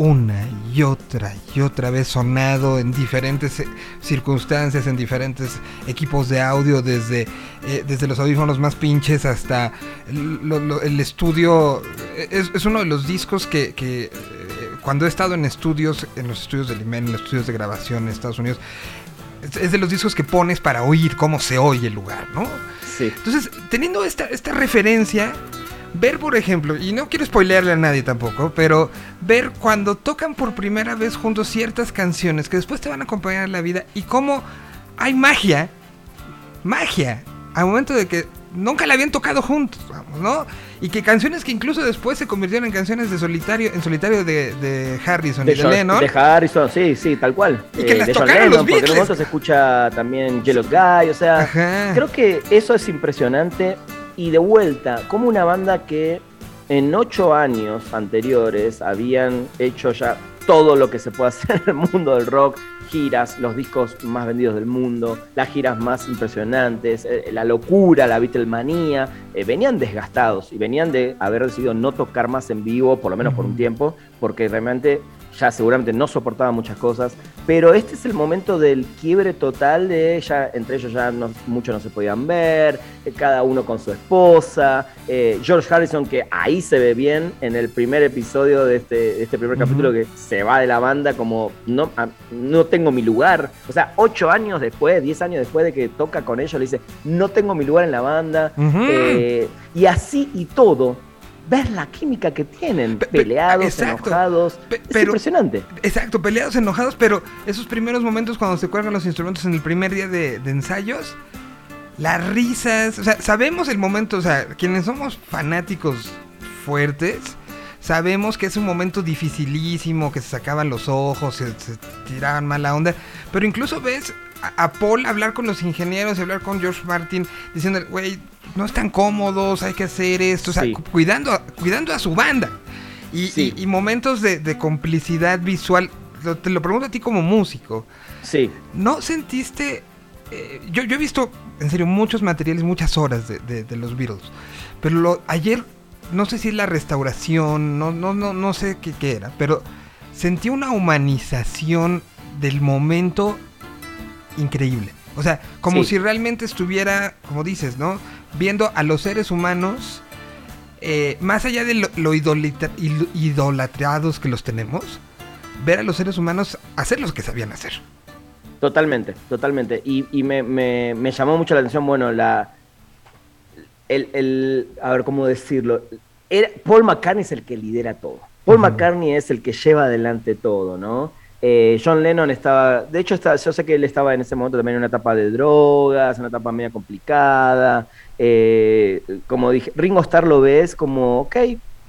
una y otra y otra vez sonado en diferentes eh, circunstancias, en diferentes equipos de audio, desde, eh, desde los audífonos más pinches hasta el, estudio. Es, uno de los discos que, eh, cuando he estado en estudios, en los estudios del IMEN, en los estudios de grabación en Estados Unidos, es, de los discos que pones para oír cómo se oye el lugar, ¿no? Sí. Entonces, teniendo esta, esta referencia ver, por ejemplo, y no quiero spoilearle a nadie tampoco, pero ver cuando tocan por primera vez juntos ciertas canciones que después te van a acompañar en la vida y cómo hay magia, magia, al momento de que nunca la habían tocado juntos, vamos, ¿no? Y que canciones que incluso después se convirtieron en canciones de solitario, en solitario de, Harrison y de Lennon. De Harrison, sí, sí, tal cual. Y que eh, las tocaron los Beatles. Porque se escucha también Yellow Guy, o sea, creo que eso es impresionante y de vuelta, como una banda que en ocho años anteriores habían hecho ya todo lo que se puede hacer en el mundo del rock, giras, los discos más vendidos del mundo, las giras más impresionantes, eh, la locura, la Beatlemanía, eh, venían desgastados y venían de haber decidido no tocar más en vivo, por lo menos por un tiempo, porque realmente ya seguramente no soportaba muchas cosas, pero este es el momento del quiebre total de ya, entre ellos ya no, muchos no se podían ver, eh, cada uno con su esposa, eh, George Harrison que ahí se ve bien en el primer episodio de este, este primer capítulo que se va de la banda como no, no tengo mi lugar, o sea, ocho años después, diez años después de que toca con ellos, le dice, no tengo mi lugar en la banda, eh, y así y todo ver la química que tienen, peleados, enojados. es impresionante. Exacto, peleados, enojados, pero esos primeros momentos cuando se cuelgan los instrumentos en el primer día de, ensayos, las risas, o sea, sabemos el momento, o sea, quienes somos fanáticos fuertes, sabemos que es un momento dificilísimo, que se sacaban los ojos, se, se tiraban mala onda, pero incluso ves a, Paul hablar con los ingenieros hablar con George Martin diciendo, güey, no están cómodos, hay que hacer esto, o sea, cuidando, cuidando a su banda. Y, momentos de, complicidad visual, te lo pregunto a ti como músico. Sí. ¿No sentiste... Eh, yo, yo he visto, en serio, muchos materiales, muchas horas de, los Beatles, pero lo, ayer, no sé si es la restauración, no, no, no, no sé qué, qué era, pero sentí una humanización del momento increíble. O sea, como si realmente estuviera, como dices, ¿no? Viendo a los seres humanos, eh, más allá de lo, idolatrados que los tenemos, ver a los seres humanos hacer lo que sabían hacer. Totalmente, totalmente. Y, me, llamó mucho la atención, bueno, la... El, a ver, ¿cómo decirlo? Paul McCartney es el que lidera todo. Paul McCartney es el que lleva adelante todo, ¿no? Eh, John Lennon estaba, de hecho yo sé que él estaba en ese momento también en una etapa de drogas, una etapa media complicada. Eh, como dije, Ringo Starr lo ves como, ok,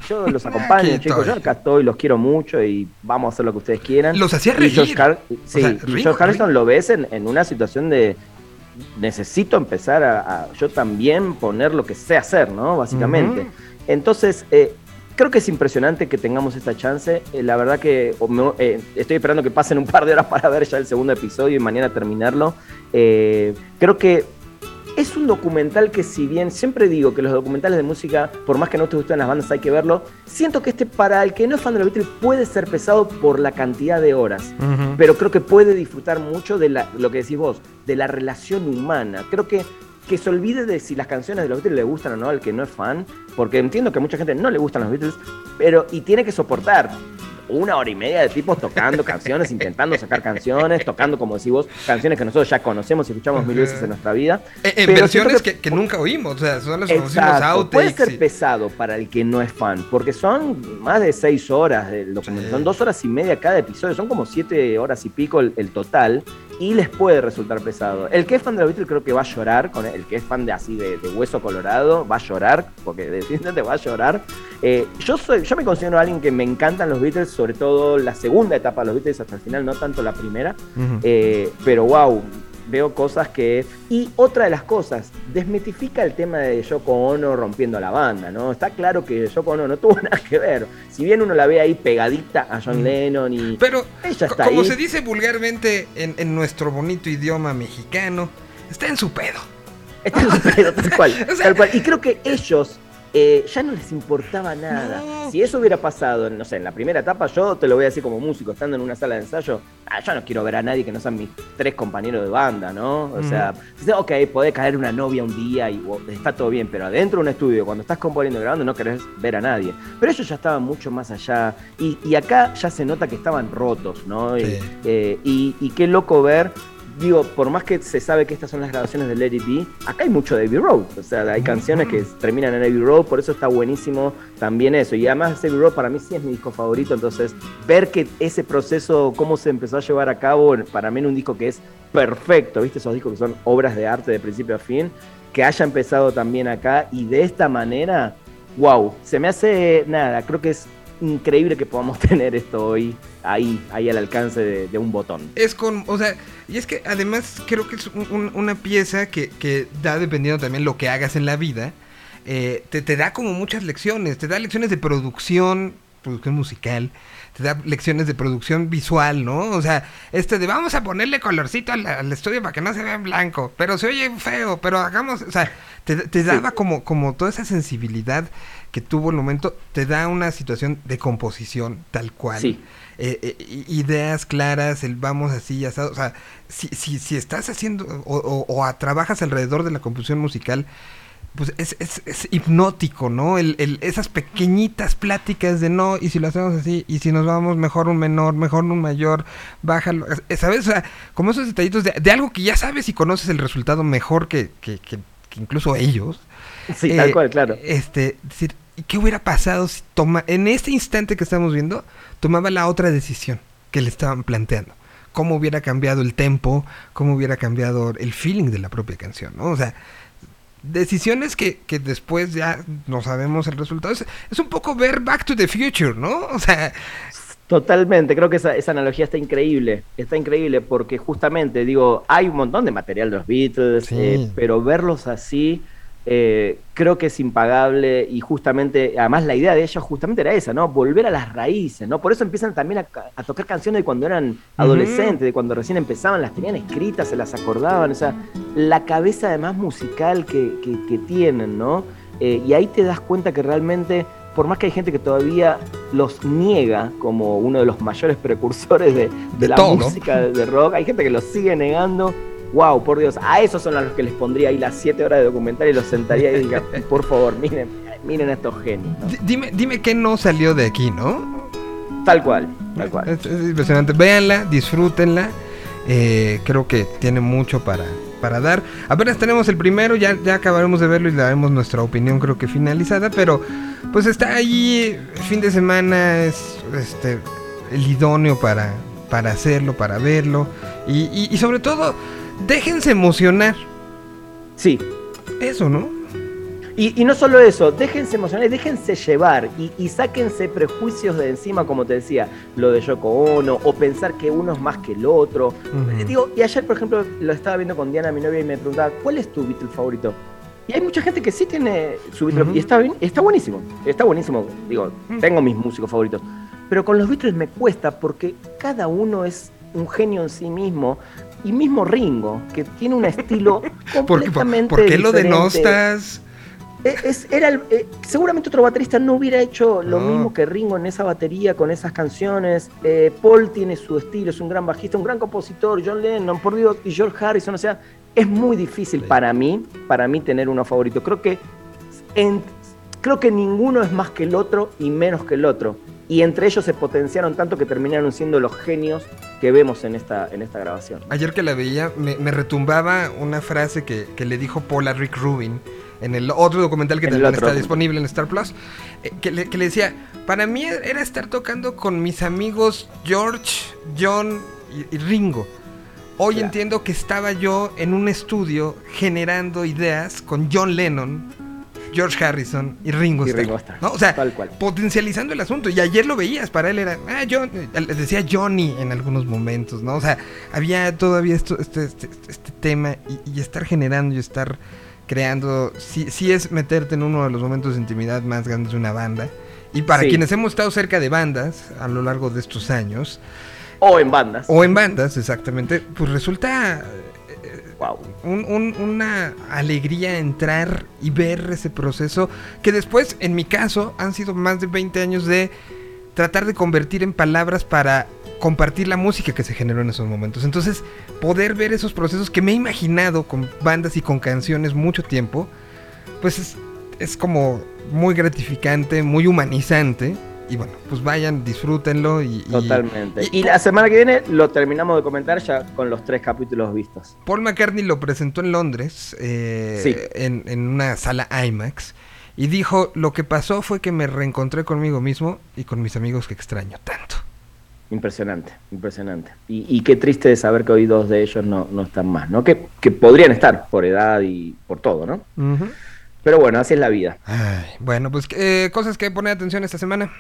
yo los acompaño, chicos, yo acá estoy, los quiero mucho y vamos a hacer lo que ustedes quieran. Los hacía reír. Y George, sí, George Harrison lo ves en, una situación de necesito empezar a, yo también poner lo que sé hacer, ¿no? Básicamente. Entonces, eh, creo que es impresionante que tengamos esta chance. Eh, la verdad que eh, estoy esperando que pasen un par de horas para ver ya el segundo episodio y mañana terminarlo. creo que es un documental que si bien siempre digo que los documentales de música, por más que no te gusten las bandas, hay que verlo, siento que este para el que no es fan de los Beatles puede ser pesado por la cantidad de horas, pero creo que puede disfrutar mucho de lo que decís vos, de la relación humana. Creo que que se olvide de si las canciones de los Beatles le gustan o no al que no es fan, porque entiendo que a mucha gente no le gustan los Beatles, pero y tiene que soportar una hora y media de tipos tocando canciones, intentando sacar canciones, tocando, como decís vos, canciones que nosotros ya conocemos y escuchamos mil veces en nuestra vida. Eh, en, versiones que, nunca oímos, o sea, son los outtakes. Puede ser pesado para el que no es fan, porque son más de seis horas del documento, son dos horas y media cada episodio, son como siete horas y pico el, total, y les puede resultar pesado. El que es fan de los Beatles creo que va a llorar, con el que es fan de así de, hueso colorado, va a llorar, porque definitivamente va a llorar. Eh, yo soy, yo me considero alguien que me encantan los Beatles, sobre todo la segunda etapa de los Beatles hasta el final, no tanto la primera. Eh, pero wow, veo cosas que... Y otra de las cosas, desmitifica el tema de Yoko Ono rompiendo la banda, ¿no? Está claro que Yoko Ono no tuvo nada que ver. Si bien uno la ve ahí pegadita a John Lennon y... Pero, ella está como se dice vulgarmente en, nuestro bonito idioma mexicano, está en su pedo. Está en su pedo, tal cual. tal cual. Y creo que ellos eh, ya no les importaba nada. Si eso hubiera pasado, no sé, en la primera etapa, yo te lo voy a decir como músico, estando en una sala de ensayo, ah, yo no quiero ver a nadie que no sean mis tres compañeros de banda, ¿no? O sea, ok, puede caer una novia un día y está todo bien, pero adentro de un estudio, cuando estás componiendo y grabando, no querés ver a nadie. Pero ellos ya estaban mucho más allá. Y, acá ya se nota que estaban rotos, ¿no? Eh, y qué loco ver digo, por más que se sabe que estas son las grabaciones de Let It Be, acá hay mucho de Abbey Road. O sea, hay canciones que terminan en Abbey Road, por eso está buenísimo también eso. Y además Abbey Road para mí sí es mi disco favorito, entonces ver que ese proceso, cómo se empezó a llevar a cabo, para mí en un disco que es perfecto, ¿viste? Esos discos que son obras de arte de principio a fin, que haya empezado también acá y de esta manera, wow, se me hace nada, creo que es increíble que podamos tener esto hoy ahí, ahí al alcance de, un botón. Es con, o sea, y es que además creo que es una pieza que, da dependiendo también lo que hagas en la vida, eh, te, te da como muchas lecciones, te da lecciones de producción, producción musical, te da lecciones de producción visual, ¿no? O sea, este de vamos a ponerle colorcito al, estudio para que no se vea en blanco, pero se oye feo, pero hagamos, o sea, te, te daba como, como toda esa sensibilidad que tuvo el momento, te da una situación de composición tal cual. Sí. Eh, eh, ideas claras, el vamos así, asado. O sea, si, si, si estás haciendo o, o, trabajas alrededor de la composición musical, pues es, es, es hipnótico, ¿no? El, el, esas pequeñitas pláticas de no, y si lo hacemos así, y si nos vamos mejor un menor, mejor un mayor, bájalo, ¿sabes? O sea, como esos detallitos de, de algo que ya sabes y conoces el resultado mejor que, que, que, incluso ellos. Sí, tal eh, cual, claro. Este, decir, ¿qué hubiera pasado si toma, en este instante que estamos viendo, tomaba la otra decisión que le estaban planteando? ¿Cómo hubiera cambiado el tempo? ¿Cómo hubiera cambiado el feeling de la propia canción? ¿no? O sea, decisiones que, que después ya no sabemos el resultado. Es, es, un poco ver Back to the Future, ¿no? O sea... Totalmente, creo que esa, esa, analogía está increíble, está increíble porque justamente, digo, hay un montón de material de los Beatles, eh, pero verlos así eh, creo que es impagable y justamente, además la idea de ellos justamente era esa, ¿no? Volver a las raíces, ¿no? Por eso empiezan también a, tocar canciones de cuando eran adolescentes, de cuando recién empezaban, las tenían escritas, se las acordaban, o sea, la cabeza además musical que, tienen, ¿no? Eh, y ahí te das cuenta que realmente, por más que hay gente que todavía los niega como uno de los mayores precursores de, la música de rock, hay gente que los sigue negando wow, por Dios, a esos son a los que les pondría ahí las 7 horas de documental y los sentaría y diga, por favor, miren, miren a estos genios. Dime, dime qué no salió de aquí, ¿no? Tal cual, tal cual. Es, impresionante. Véanla, disfrútenla. Eh, creo que tiene mucho para, para dar. Apenas tenemos el primero, ya, ya acabaremos de verlo y daremos nuestra opinión creo que finalizada, pero pues está ahí, fin de semana es este el idóneo para, para hacerlo, para verlo. Y, y- y sobre todo, déjense emocionar. Sí. Eso, ¿no? Y, y no solo eso, déjense emocionar, déjense llevar y, y sáquense prejuicios de encima, como te decía, lo de Yoko Ono, o pensar que uno es más que el otro. Eh, Digo, y ayer, por ejemplo, lo estaba viendo con Diana, mi novia, y me preguntaba, ¿cuál es tu Beatle favorito? Y hay mucha gente que sí tiene su Beatle, y está, bien, está buenísimo, está buenísimo. Digo, tengo mis músicos favoritos. Pero con los Beatles me cuesta porque cada uno es un genio en sí mismo. Y mismo Ringo, que tiene un estilo ¿Por, por, completamente por qué lo denostas? Eh, es- era el- eh, seguramente otro baterista no hubiera hecho lo No. mismo que Ringo en esa batería, con esas canciones. Eh, Paul tiene su estilo, es un gran bajista, un gran compositor. John Lennon, por Dios, y George Harrison. O sea, es muy difícil Sí. para mí, para mí tener uno favorito. Creo que, en- creo que ninguno es más que el otro y menos que el otro. Y entre ellos se potenciaron tanto que terminaron siendo los genios que vemos en esta, en esta grabación. Ayer que la veía, me, me retumbaba una frase que, que le dijo Paul a Rick Rubin en el otro documental que En también está disponible en Star Plus, eh, que, le, que le decía, para mí era estar tocando con mis amigos George, John y, y Ringo. Hoy Claro. entiendo que estaba yo en un estudio generando ideas con John Lennon, George Harrison y Ringo Y Starr, Ringo Starr, ¿no? O sea, tal cual. potencializando el asunto. Y ayer lo veías, para él era, ah, John, le decía Johnny en algunos momentos, ¿no? O sea, había todavía esto, este, este, este tema y, y estar generando y estar creando, sí, sí es meterte en uno de los momentos de intimidad más grandes de una banda. Y para Sí. quienes hemos estado cerca de bandas a lo largo de estos años, O en bandas. o en bandas exactamente, pues resulta Una alegría entrar y ver ese proceso que después, en mi caso, han sido más de 20 años de tratar de convertir en palabras para compartir la música que se generó en esos momentos. Entonces, poder ver esos procesos que me he imaginado con bandas y con canciones mucho tiempo, pues es, es como muy gratificante, muy humanizante. Y bueno, pues vayan, disfrútenlo y... Totalmente. y- Y, la semana que viene lo terminamos de comentar ya con los tres capítulos vistos. Paul McCartney lo presentó en Londres, eh, Sí. en, en una sala IMAX, y dijo, lo que pasó fue que me reencontré conmigo mismo y con mis amigos que extraño tanto. Impresionante, impresionante. Y, y qué triste de saber que hoy dos de ellos no, no están más, ¿no? Que, que podrían estar por edad y por todo, ¿no? Pero bueno, así es la vida. Ay, bueno, pues eh, cosas que poner atención esta semana.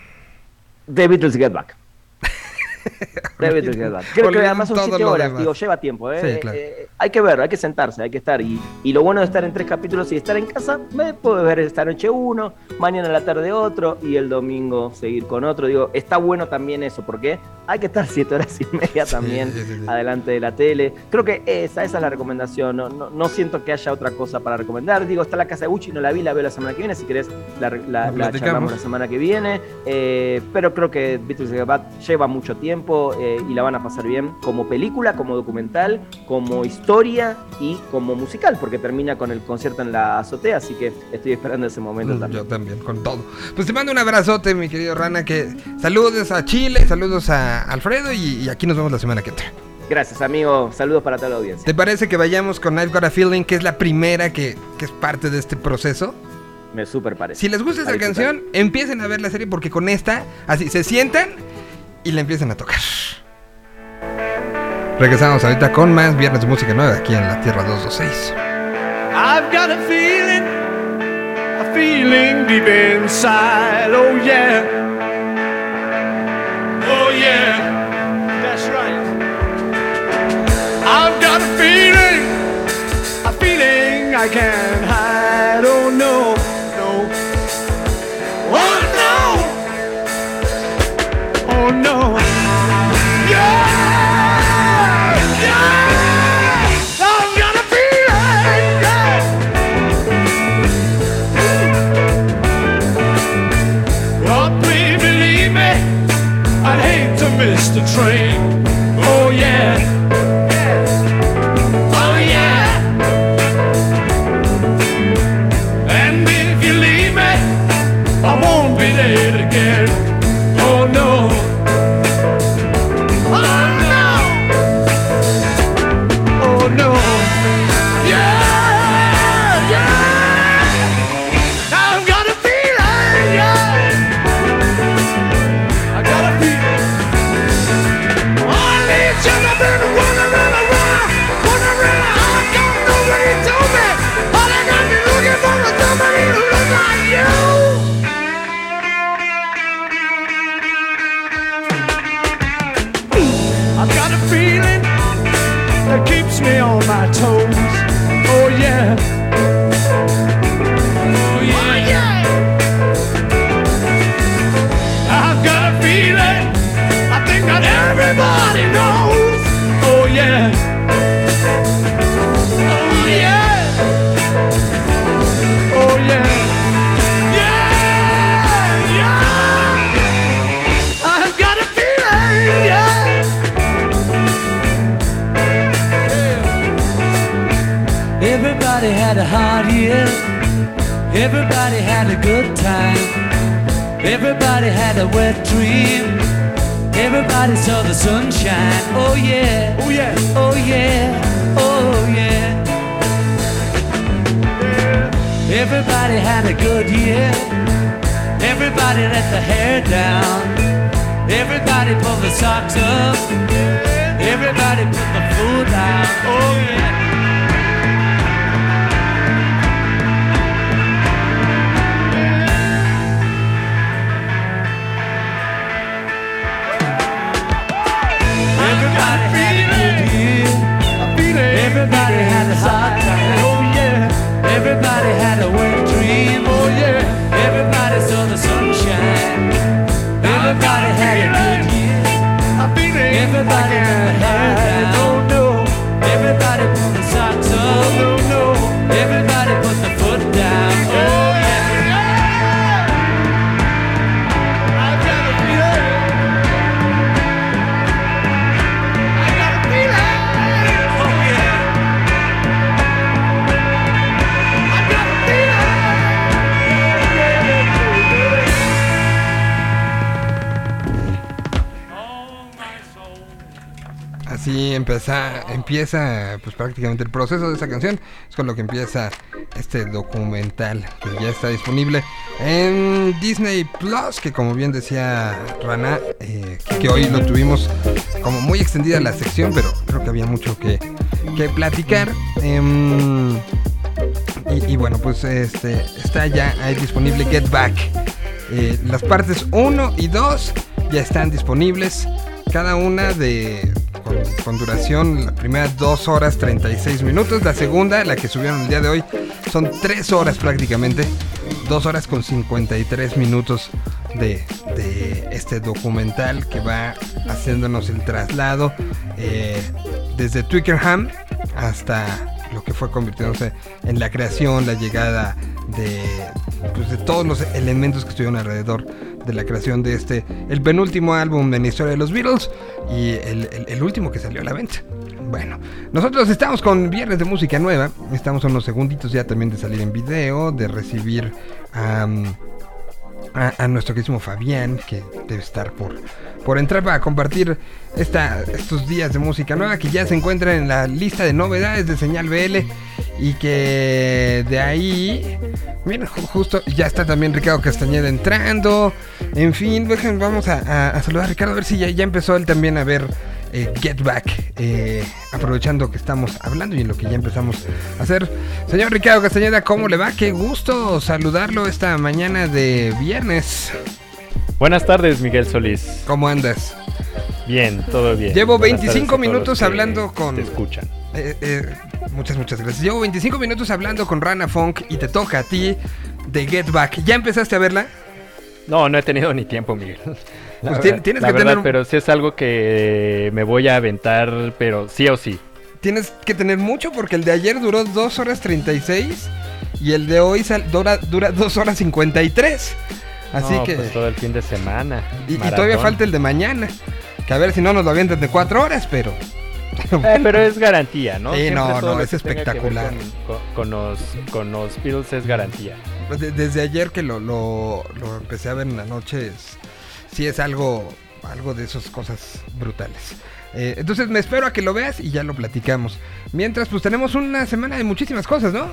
The Beatles Get Back. Creo que además son todo siete lo horas, demás. digo, lleva tiempo, ¿eh? Sí, claro. Eh, hay que ver, hay que sentarse, hay que estar. Y, y lo bueno de estar en tres capítulos y estar en casa, me puedo ver esta noche uno, mañana a la tarde otro y el domingo seguir con otro. Digo, está bueno también eso, porque hay que estar siete horas y media también sí, sí, sí. adelante de la tele. Creo que esa, esa es la recomendación. No, no, no siento que haya otra cosa para recomendar. Digo, está la casa de Gucci, no la vi, la veo la semana que viene. Si querés, la, la, La charlamos semana que viene. Eh, pero creo que Beatles Back lleva mucho tiempo eh, y la van a pasar bien como película, como documental, como historia y como musical, porque termina con el concierto en la azotea. Así que estoy esperando ese momento Mm, también. Yo también, con todo. Pues te mando un abrazote, mi querido Rana, que saludos a Chile, saludos a Alfredo y, y aquí nos vemos la semana que entra. Gracias, amigo. Saludos para toda la audiencia. ¿Te parece que vayamos con I've Got a Feeling, que es la primera que, que es parte de este proceso? Me súper parece. Si les gusta esta canción, empiecen a ver la serie porque con esta, así, se sientan y la empiezan a tocar. Regresamos ahorita con más Viernes de Música Nueva aquí en la Tierra 226. I've got a feeling, a feeling deep inside. Oh yeah, oh yeah, that's right. I've got a feeling, a feeling I can't Everybody had a good time. Everybody had a wet dream. Everybody saw the sunshine. Oh yeah. Oh yeah. Oh yeah. Oh yeah. yeah. Everybody had a good year. Everybody let the hair down. Everybody pull the socks up. Everybody put the food down. Oh yeah. Everybody had a good year. Everybody had a hard time. Oh yeah. Everybody had empieza, pues prácticamente el proceso de esa canción. Es con lo que empieza este documental que ya está disponible en Disney Plus, que como bien decía Rana, eh, que hoy lo tuvimos como muy extendida la sección, pero creo que había mucho que, que platicar. Em, y, y bueno, pues este está ya ahí disponible Get Back. Eh, las partes 1 y 2 ya están disponibles. Cada una de con, duración, la primera 2 horas 36 minutos. La segunda, la que subieron el día de hoy, son 3 horas prácticamente. 2 horas con 53 minutos de, de este documental que va haciéndonos el traslado eh, desde Twickenham hasta lo que fue convirtiéndose en la creación, la llegada de, pues, de todos los elementos que estuvieron alrededor de la creación de este, el penúltimo álbum en la historia de los Beatles y el, el- último que salió a la venta. Bueno, nosotros estamos con Viernes de Música Nueva, estamos a unos segunditos ya también de salir en video, de recibir a, nuestro queridísimo Fabián, que debe estar por, por entrar para compartir esta, estos días de música nueva que ya se encuentran en la lista de novedades de Señal BL y que de ahí, ju- justo ya está también Ricardo Castañeda entrando. En fin, vamos a saludar a Ricardo a ver si ya, ya empezó él también a ver eh, Get Back, eh, aprovechando que estamos hablando y en lo que ya empezamos a hacer. Señor Ricardo Castañeda, ¿cómo le va? Qué gusto saludarlo esta mañana de viernes. Buenas tardes, Miguel Solís. ¿Cómo andas? Bien, todo bien. Llevo Buenas 25 tardes a todos minutos hablando con- Te escuchan. Eh, eh, muchas, muchas gracias. Llevo 25 minutos hablando con Rana Funk y te toca a ti de Get Back. ¿Ya empezaste a verla? No, no he tenido ni tiempo, Miguel. Pues tienes que verdad, tener pero sí es algo que me voy a aventar, pero sí o sí. Tienes que tener mucho porque el de ayer duró 2 horas 36 y el de hoy sal- dura, dura 2 horas 53. Así No, que... pues todo el fin de semana. y, todavía falta el de mañana. Que a ver si no nos lo avientan de 4 horas, pero... Eh, pero es garantía, ¿no? Sí, no, no, es espectacular. Con, con- con los, con los Beatles es garantía. Pues de- desde ayer que lo, lo, lo empecé a ver en la noche, es, sí es algo, algo de esas cosas brutales. Eh, entonces me espero a que lo veas y ya lo platicamos. Mientras, pues tenemos una semana de muchísimas cosas, ¿no?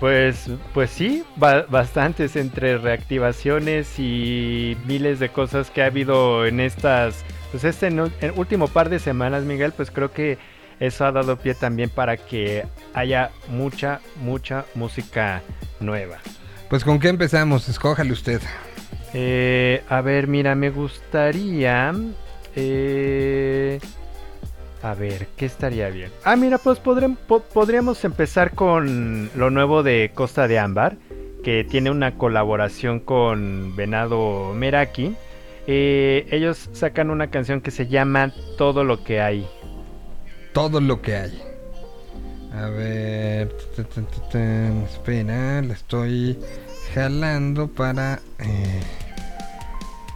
Pues, pues sí, ba- bastantes entre reactivaciones y miles de cosas que ha habido en estas, pues este nu- el último par de semanas, Miguel, pues creo que eso ha dado pie también para que haya mucha, mucha música nueva. Pues con qué empezamos, escójale usted. Eh, a ver, mira, me gustaría... eh, a ver, ¿qué estaría bien? Ah, mira, pues podríamos empezar con lo nuevo de Costa de Ámbar, que tiene una colaboración con Venado Meraki. Eh, ellos sacan una canción que se llama Todo lo que hay. Todo lo que hay. A ver, espera, la estoy jalando para... eh,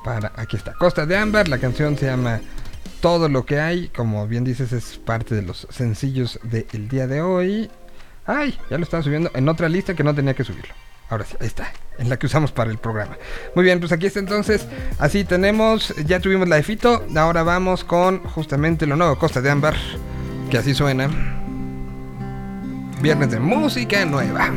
para... Aquí está, Costa de Ámbar, la canción se llama Todo lo que hay, como bien dices es parte de los sencillos del día de hoy. Ay, ya lo estaba subiendo en otra lista que no tenía que subirlo. Ahora sí, ahí está, en la que usamos para el programa. Muy bien, pues aquí está entonces. Así tenemos, ya tuvimos la de Fito. Ahora vamos con justamente lo nuevo, Costa de Ámbar, que así suena. Viernes de música nueva.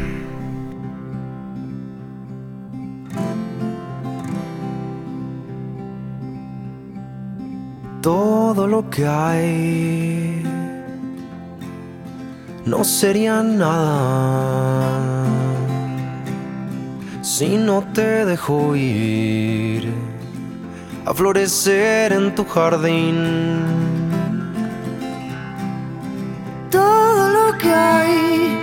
Todo lo que hay no sería nada si no te dejo ir a florecer en tu jardín. Todo lo que hay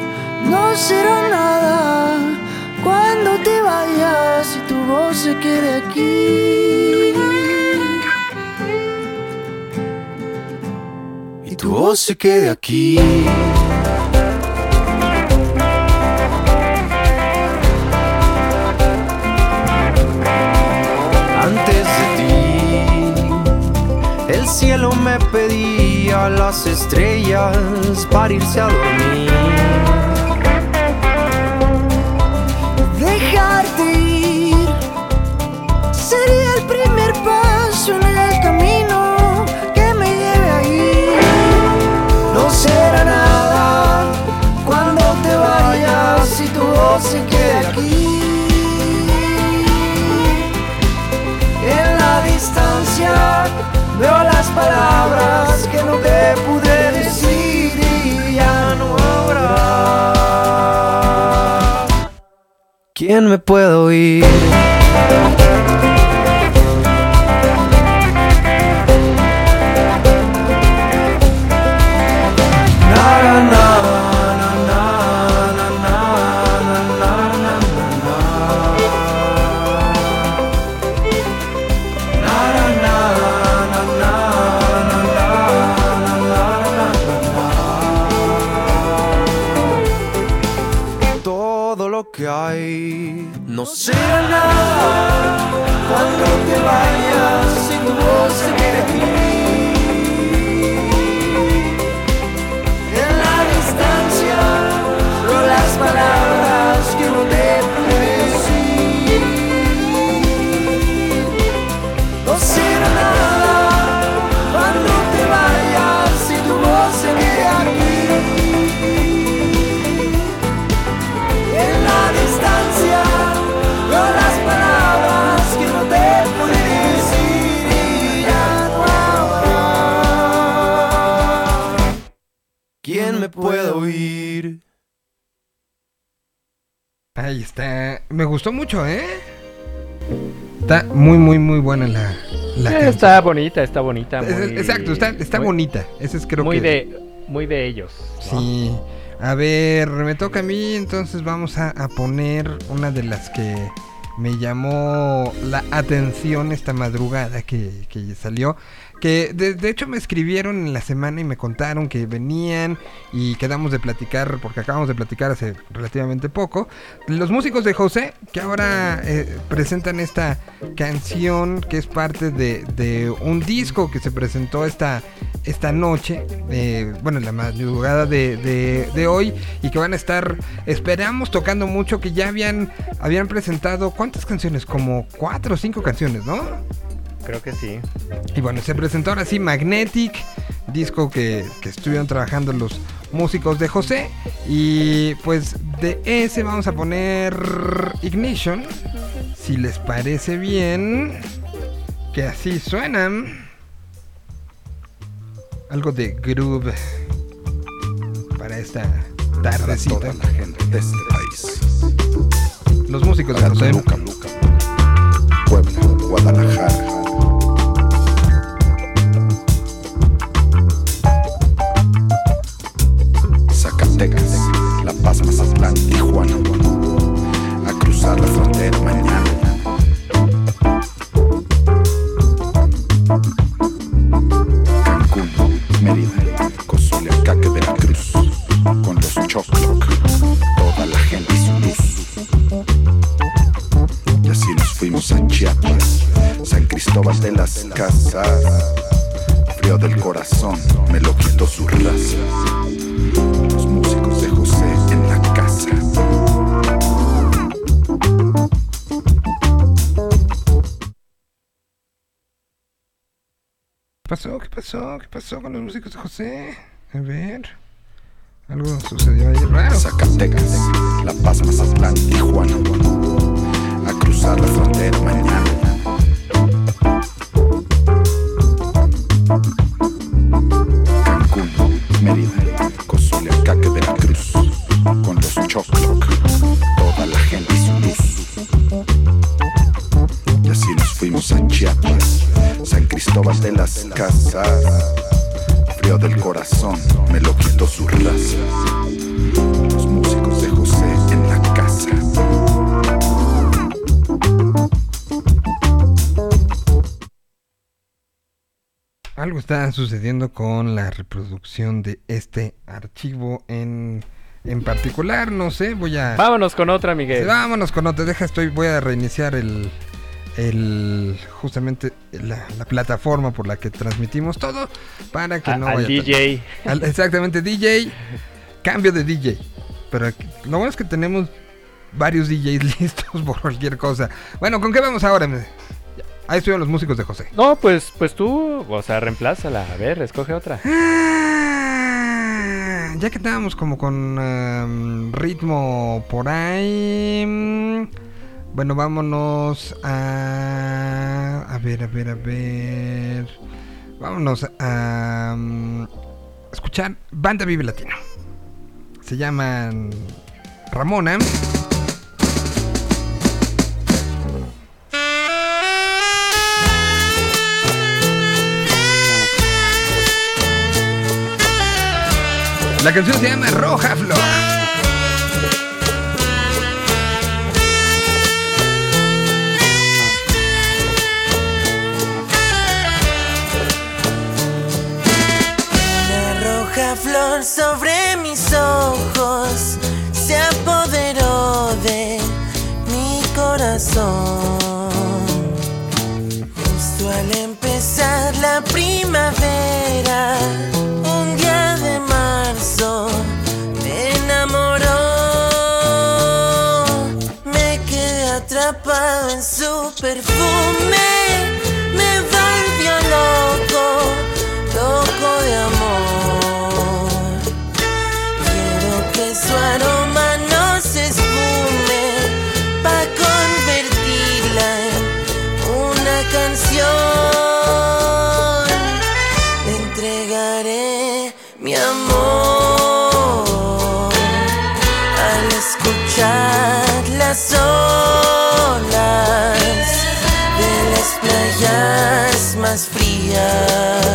no será nada cuando te vayas y tu voz se quede aquí. Tu voz se quede aquí. Antes de ti, el cielo me pedía las estrellas para irse a dormir. Pude decir y ya no habrá. ¿Quién me puede oír? ¿Quién me puede oír? Ahí está. Me gustó mucho, ¿eh? Está muy, muy, muy buena la, la Eh, canción. está bonita, está bonita. Es- muy- Exacto, está, está muy- bonita. Ese es creo muy que... de muy de ellos. ¿no? Sí. A ver, me toca a mí, entonces vamos a, a poner una de las que me llamó la atención esta madrugada que, que salió. Que de, de hecho me escribieron en la semana y me contaron que venían y quedamos de platicar, porque acabamos de platicar hace relativamente poco. Los músicos de José, que ahora eh, presentan esta canción que es parte de, de un disco que se presentó esta, esta noche, eh, bueno, en la madrugada de, de- de hoy, y que van a estar, esperamos, tocando mucho, que ya habían, habían presentado, ¿cuántas canciones? Como cuatro o cinco canciones, ¿no? Creo que sí. Y bueno, se presentó ahora sí Magnetic, disco que, que estuvieron trabajando los músicos de José. Y pues de ese vamos a poner Ignition, si les parece bien, que así suenan. Algo de groove para esta Para tardecita. toda la gente de este país. Los músicos de José. Toluca, Luca, Puebla, Guadalajara. La Paz, Mazatlán, Tijuana. A cruzar la frontera mañana. Cancún, Mérida, Cozuliacaque, Veracruz. Con los Chocloc, toda la gente y su luz. Y así nos fuimos a Chiapas, San Cristóbal de las Casas. Frío del corazón, me lo quitó su raza. ¿Qué pasó? ¿Qué pasó? ¿Qué pasó con los músicos de José? A ver. Algo sucedió ahí raro. Zacatecas, La Paz, Mazatlán, Tijuana. A cruzar la frontera mañana. Cancún, Mérida, Cozuliacaque, Veracruz. Con los Chocloc, toda la gente su luz. Y así nos fuimos a Chiapas, San Cristóbal de las Casas. Frío del corazón, me lo quitó su raza. Los músicos de José en la casa. Algo está sucediendo con la reproducción de este archivo en, en particular. No sé, voy a. Vámonos con otra, Sí, Miguel. vámonos con otra. Deja, estoy, voy a reiniciar el, el justamente la, la plataforma por la que transmitimos todo para que A- no al vaya DJ. Al- exactamente, DJ. Cambio de DJ. Pero aquí- lo bueno es que tenemos varios DJs listos por cualquier cosa. Bueno, ¿con qué vamos ahora? Ahí estuvieron los músicos de José. No, pues, pues tú, o sea, reemplázala. A ver, escoge otra. Ah, Ya que estábamos como con em, ritmo por ahí. mm, Bueno, vámonos a. A ver, a ver, a ver. Vámonos a. mm, escuchar Banda Vive Latino. Se llaman Ramona. La canción se llama Roja Flor. La roja flor sobre mis ojos se apoderó de mi corazón. yeah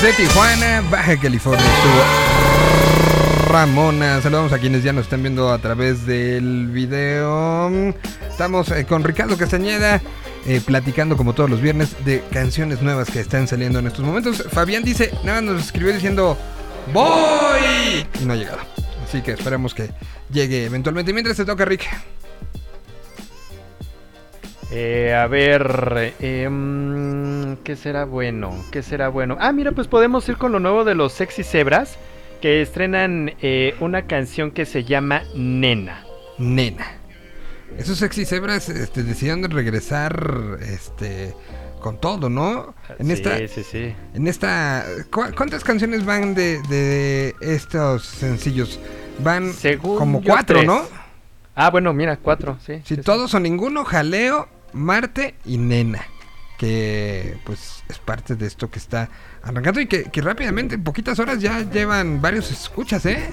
Desde Tijuana, Baja California, estuvo Ramona. Saludamos a quienes ya nos están viendo a través del video. Estamos eh, con Ricardo Castañeda. eh, platicando como todos los viernes de canciones nuevas que están saliendo en estos momentos. Fabián dice, nada, nos escribió diciendo, voy. Y no ha llegado. Así que esperemos que llegue eventualmente. Mientras te toca, Rick. Eh, a ver, eh, mm, ¿qué será bueno? ¿Qué será bueno? Ah, mira, pues podemos ir con lo nuevo de los sexy cebras. que estrenan eh, una canción que se llama Nena. Nena. Esos sexy cebras este, decidieron regresar este, con todo, ¿no? En sí, esta, sí, sí. en esta, ¿cu- ¿cuántas canciones van de, de estos sencillos? Van Según como cuatro, tres. ¿no? Ah, bueno, mira, cuatro, sí. Si sí, sí. todos o ninguno, Jaleo, Marte y Nena. Que pues es parte de esto que está arrancando y que, rápidamente, en poquitas horas ya llevan varios escuchas, ¿eh?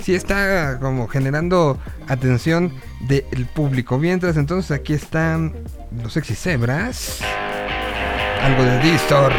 Sí está como generando atención del público. Mientras entonces aquí están los sexy cebras. Algo de Distor.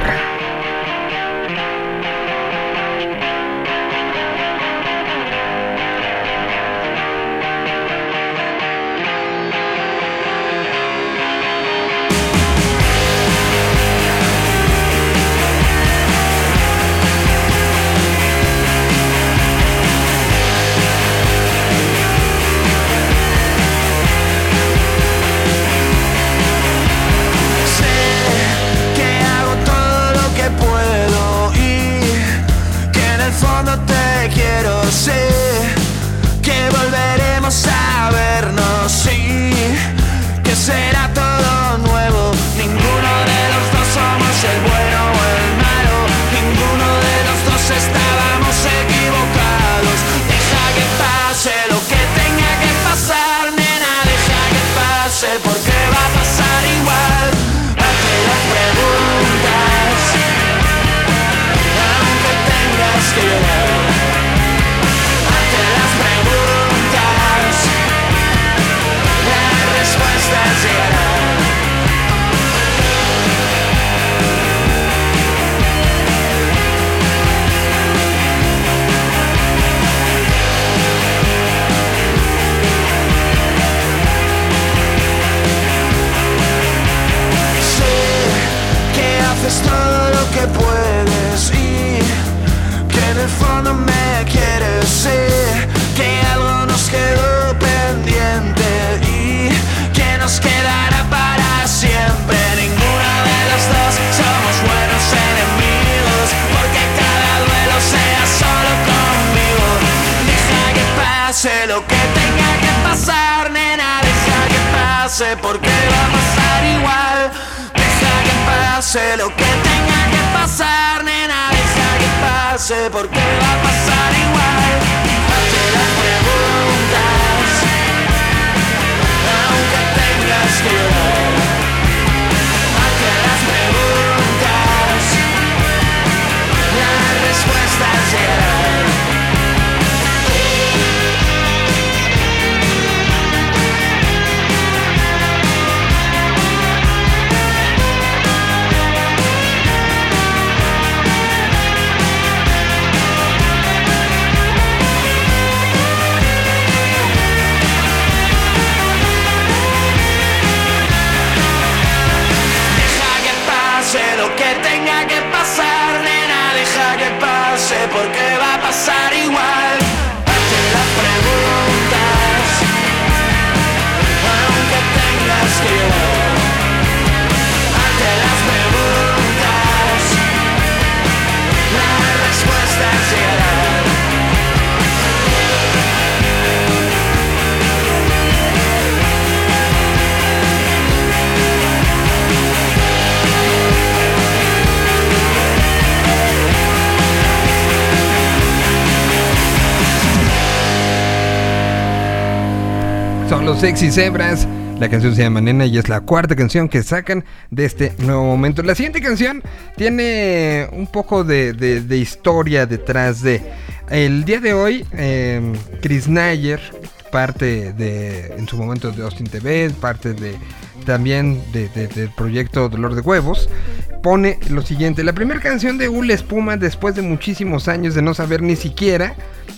Pase porque va a pasar igual. Deja que pase lo que tenga que pasar, nena. Deja que pase porque va a pasar igual. Hazte las preguntas, aunque tengas que pase porque va a pasar igual. Son los sexy cebras. La canción se llama Nena y es la cuarta canción que sacan de este nuevo momento. La siguiente canción tiene un poco de, de- de historia detrás de. El día de hoy, eh, Chris Nayer, parte de, en su momento de Austin TV, parte de también de- de- del proyecto Dolor de Huevos, pone lo siguiente. La primera canción de Ule Espuma después de muchísimos años de no saber ni siquiera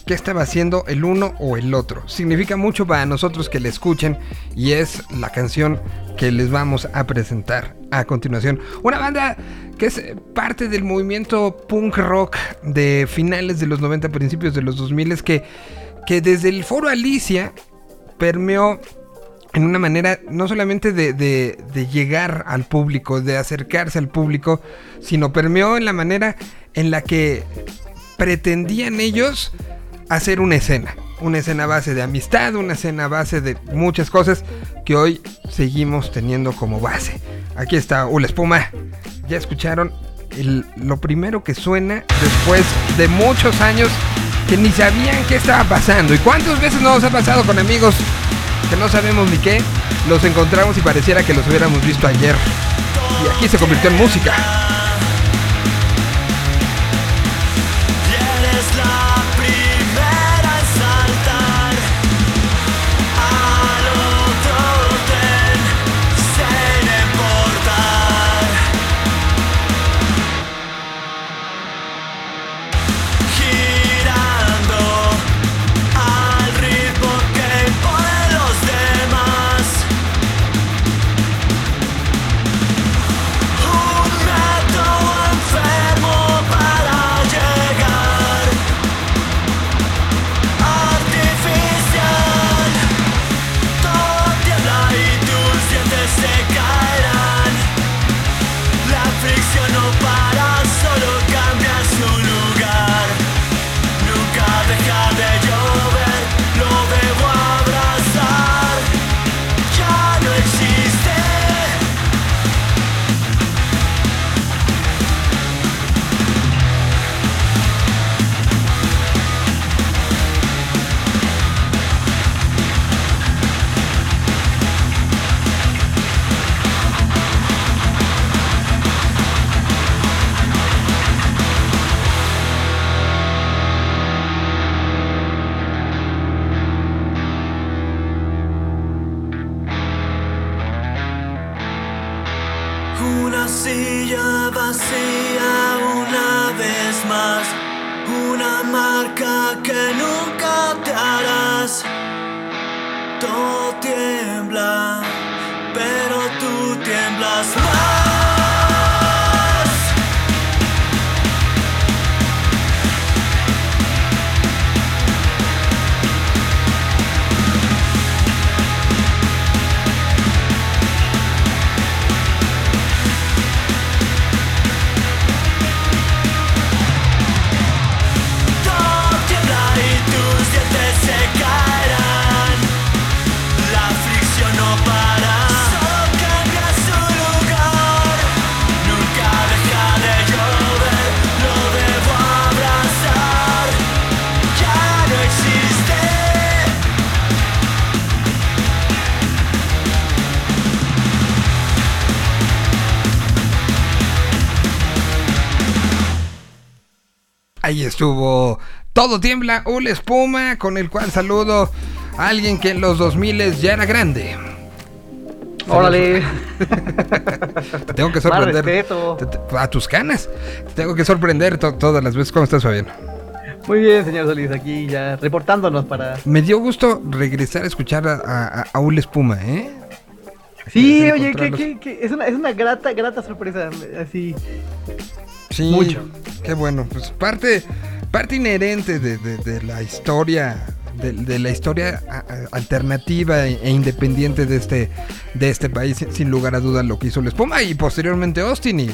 qué estaba haciendo el uno o el otro. Significa mucho para nosotros que le escuchen y es la canción que les vamos a presentar a continuación. Una banda que es parte del movimiento punk rock de finales de los 90, principios de los 2000 que, que desde el foro Alicia permeó en una manera no solamente de, de- de llegar al público, de acercarse al público, sino permeó en la manera en la que pretendían ellos hacer una escena. Una escena a base de amistad, una escena a base de muchas cosas que hoy seguimos teniendo como base. Aquí está Ula Espuma. Ya escucharon lo primero que suena después de muchos años que ni sabían qué estaba pasando. ¿Y cuántas veces nos ha pasado con amigos que no sabemos ni qué? Los encontramos y pareciera que los hubiéramos visto ayer. Y aquí se convirtió en música. Estuvo Todo Tiembla, Ula Espuma, con el cual saludo a alguien que en los 2000 ya era grande. Órale. Te tengo que sorprender. a tus canas. Te tengo que sorprender to- todas las veces. ¿Cómo estás, Fabián? Muy bien, señor Solís, aquí ya reportándonos para. Me dio gusto regresar a escuchar a, a, Espuma, ¿eh? Sí, oye, que, que es una, es una grata, grata sorpresa. Así. Sí, Mucho. Qué bueno. Pues parte, parte inherente de, de- de la historia, de, de la historia alternativa e, e independiente de este, de este país, sin- lugar a duda lo que hizo la espuma y posteriormente Austin y,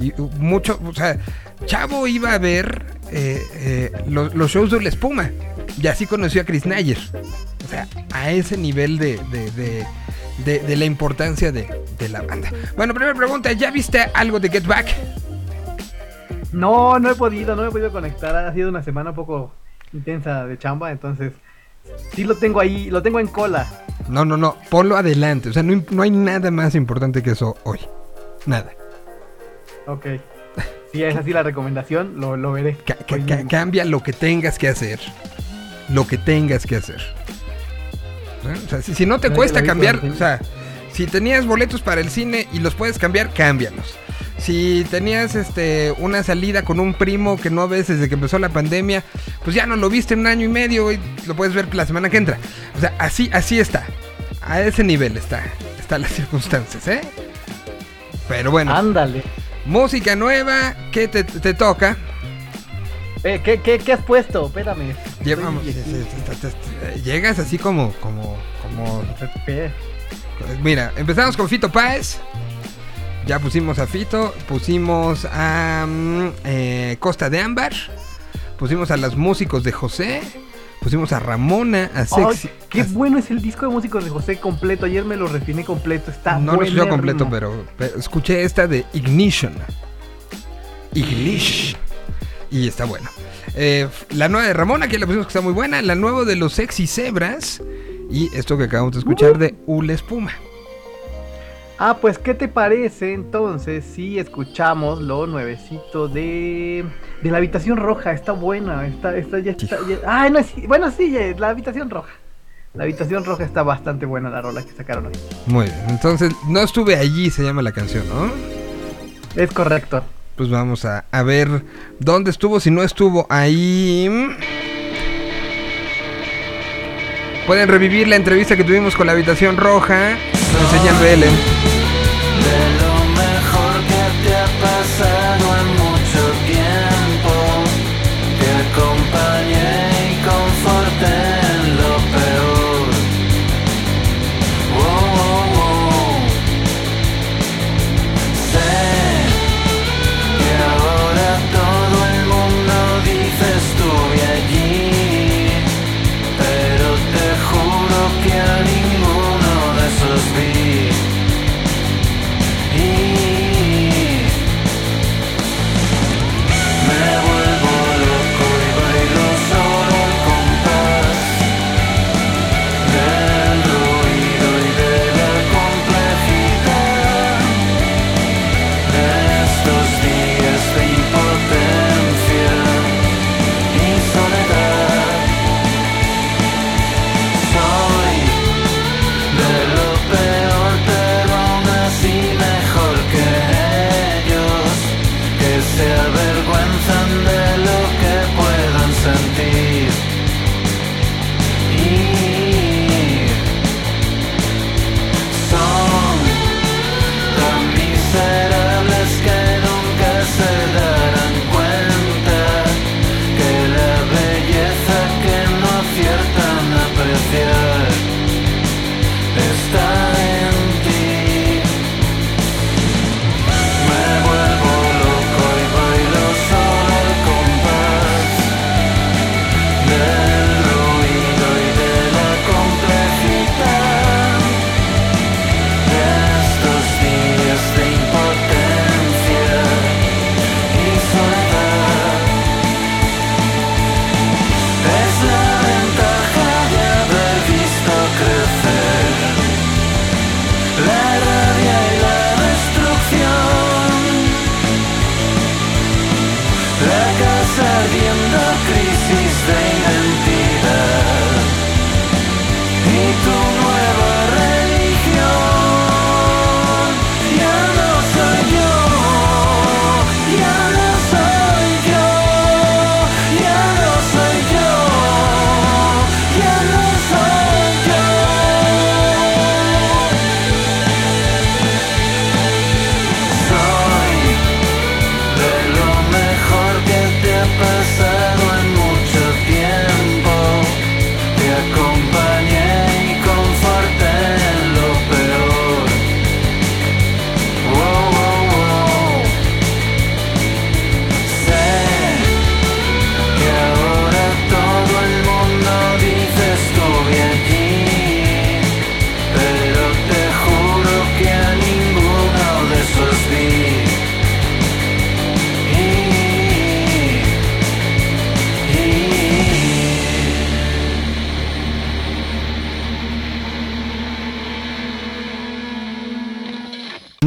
y mucho, o sea, Chavo iba a ver eh, eh, los, los shows de la espuma y así conoció a Chris Nayer. O sea, a ese nivel de, de, de- de- de la importancia de, de la banda. Bueno, primera pregunta, ¿ya viste algo de Get Back? No, no he podido, no me he podido conectar. Ha sido una semana un poco intensa de chamba, entonces. Sí lo tengo ahí, lo tengo en cola. No, no, no, ponlo adelante. O sea, no, no hay nada más importante que eso hoy. Nada. Ok. Si es así la recomendación, lo, lo veré. Ca- ca- cambia lo que tengas que hacer. Lo que tengas que hacer. ¿Eh? O sea, si, si no te cuesta cambiar, o sea, si tenías boletos para el cine y los puedes cambiar, cámbialos. Si tenías este una salida con un primo que no ves desde que empezó la pandemia, pues ya no lo viste en un año y medio y lo puedes ver la semana que entra. O sea, así, así está. A ese nivel está. Están las circunstancias, ¿eh? Pero bueno. Ándale. Música nueva, ¿qué te, te toca? Eh, ¿qué, qué, ¿Qué has puesto? Espérame. Llevamos, llegas así como, como, como. Mira, empezamos con Fito Páez. Ya pusimos a Fito, pusimos a mm, eh, Costa de Ámbar, pusimos a los músicos de José, pusimos a Ramona, a Sexy. Qué bueno es el disco de músicos de José completo. Ayer me lo refiné completo. Está no lo escuché completo, pero, pero escuché esta de Ignition. Ignition. Y está bueno. Eh, la nueva de Ramona, que le pusimos que está muy buena. La nueva de los Sexy Zebras. Y esto que acabamos de escuchar de Ule Espuma. Ah, pues, ¿qué te parece entonces si escuchamos lo nuevecito de, de la habitación roja? Está buena, está, está, ya está. ya- Ay, no es. Bueno, sí, la habitación roja. La habitación roja está bastante buena la rola que sacaron hoy. Muy bien. Entonces, no estuve allí, se llama la canción, ¿no? Es correcto. Pues vamos a, a ver dónde estuvo, si no estuvo ahí. Pueden revivir la entrevista que tuvimos con la habitación roja. Ellen. De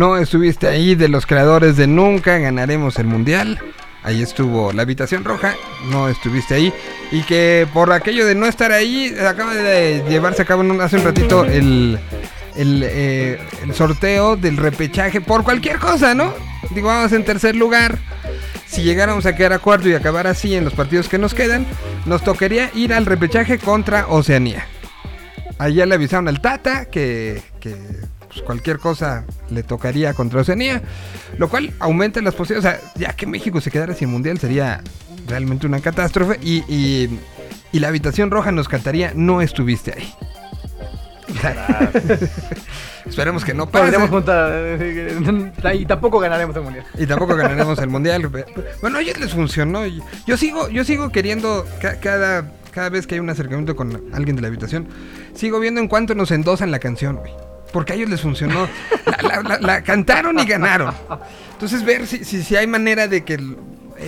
No estuviste ahí de los creadores de Nunca ganaremos el mundial. Ahí estuvo la habitación roja, no estuviste ahí. Y que por aquello de no estar ahí, acaba de llevarse a cabo hace un ratito el, el, eh, el sorteo del repechaje por cualquier cosa, ¿no? Digo, vamos en tercer lugar. Si llegáramos a quedar a cuarto y acabar así en los partidos que nos quedan, nos tocaría ir al repechaje contra Oceanía. Allá le avisaron al Tata que, que, pues, cualquier cosa le tocaría contra Oceanía, lo cual aumenta las posibilidades. O sea, ya que México se quedara sin mundial sería realmente una catástrofe y, y- y la habitación roja nos cantaría no estuviste ahí. Esperemos que no pase. Juntar. eh, Y tampoco ganaremos el mundial. Y tampoco ganaremos el mundial. Bueno, a ellos les funcionó. Yo sigo, yo sigo queriendo ca- cada, cada vez que hay un acercamiento con alguien de la habitación, sigo viendo en cuánto nos endosan la canción, güey. Porque a ellos les funcionó. La, la- la- la cantaron y ganaron. Entonces ver si, si, si hay manera de que el,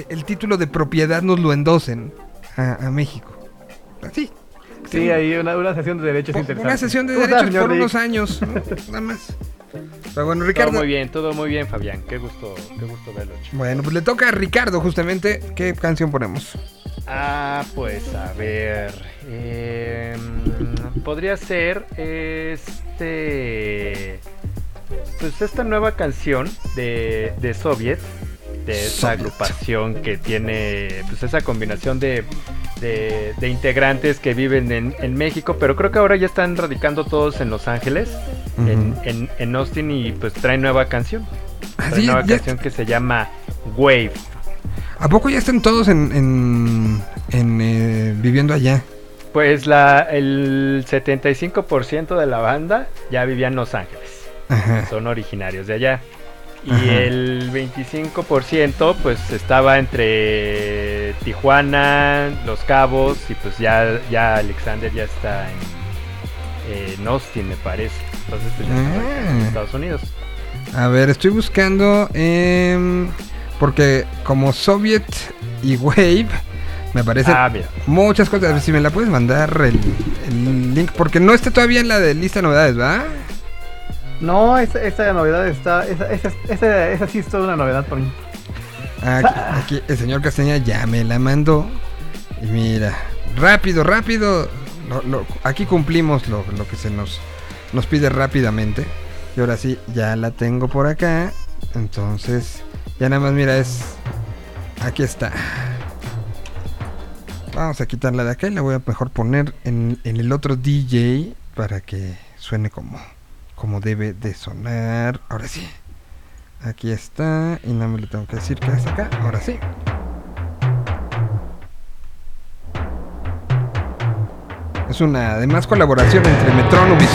el título de propiedad nos lo endosen a, a México. Así. Sí, hay una, una sesión de derechos interesante. Una sesión de ¿Cómo está, derechos por Rick? unos años. ¿no? Nada más. Pero bueno, Todo Ricardo. muy bien, todo muy bien, Fabián. Qué gusto, qué gusto verlo. chico. Bueno, pues le toca a Ricardo justamente. ¿Qué canción ponemos? Ah, pues a ver. eh, podría ser este. Pues esta nueva canción de, de Soviet. De esa Soviet. agrupación que tiene. Pues esa combinación de. De, de integrantes que viven en, en México, pero creo que ahora ya están radicando todos en Los Ángeles, en, en, en Austin, y pues traen nueva canción. Traen sí, nueva canción que se llama Wave. ¿A poco ya están todos en, en, en, eh, viviendo allá? Pues la, el 75% de la banda ya vivía en Los Ángeles. Ajá. Son originarios de allá. Y Ajá. el 25% pues estaba entre Tijuana, Los Cabos y pues ya, ya Alexander ya está en, en Austin me parece. Entonces pues ya está en Ah. Estados Unidos. A ver, estoy buscando. Porque como Soviet y Wave, me aparecen Ah, muchas cosas. A ver si me la puedes mandar el, el link. Porque no está todavía en la de lista de novedades, ¿va? No, esa, esa novedad está. Esa, esa, esa, esa sí es toda una novedad por mí. Aquí, aquí el señor Castaña ya me la mandó. Y mira, rápido, rápido. lo- lo- aquí cumplimos lo, lo que se nos, nos pide rápidamente. Y ahora sí, ya la tengo por acá. Entonces, ya nada más, mira, es. Aquí está. Vamos a quitarla de acá y la voy a mejor poner en, en el otro DJ para que suene como, como debe de sonar. Ahora sí. Aquí está. Y no me lo tengo que decir que es acá. Ahora sí. Es una además colaboración entre Metronome y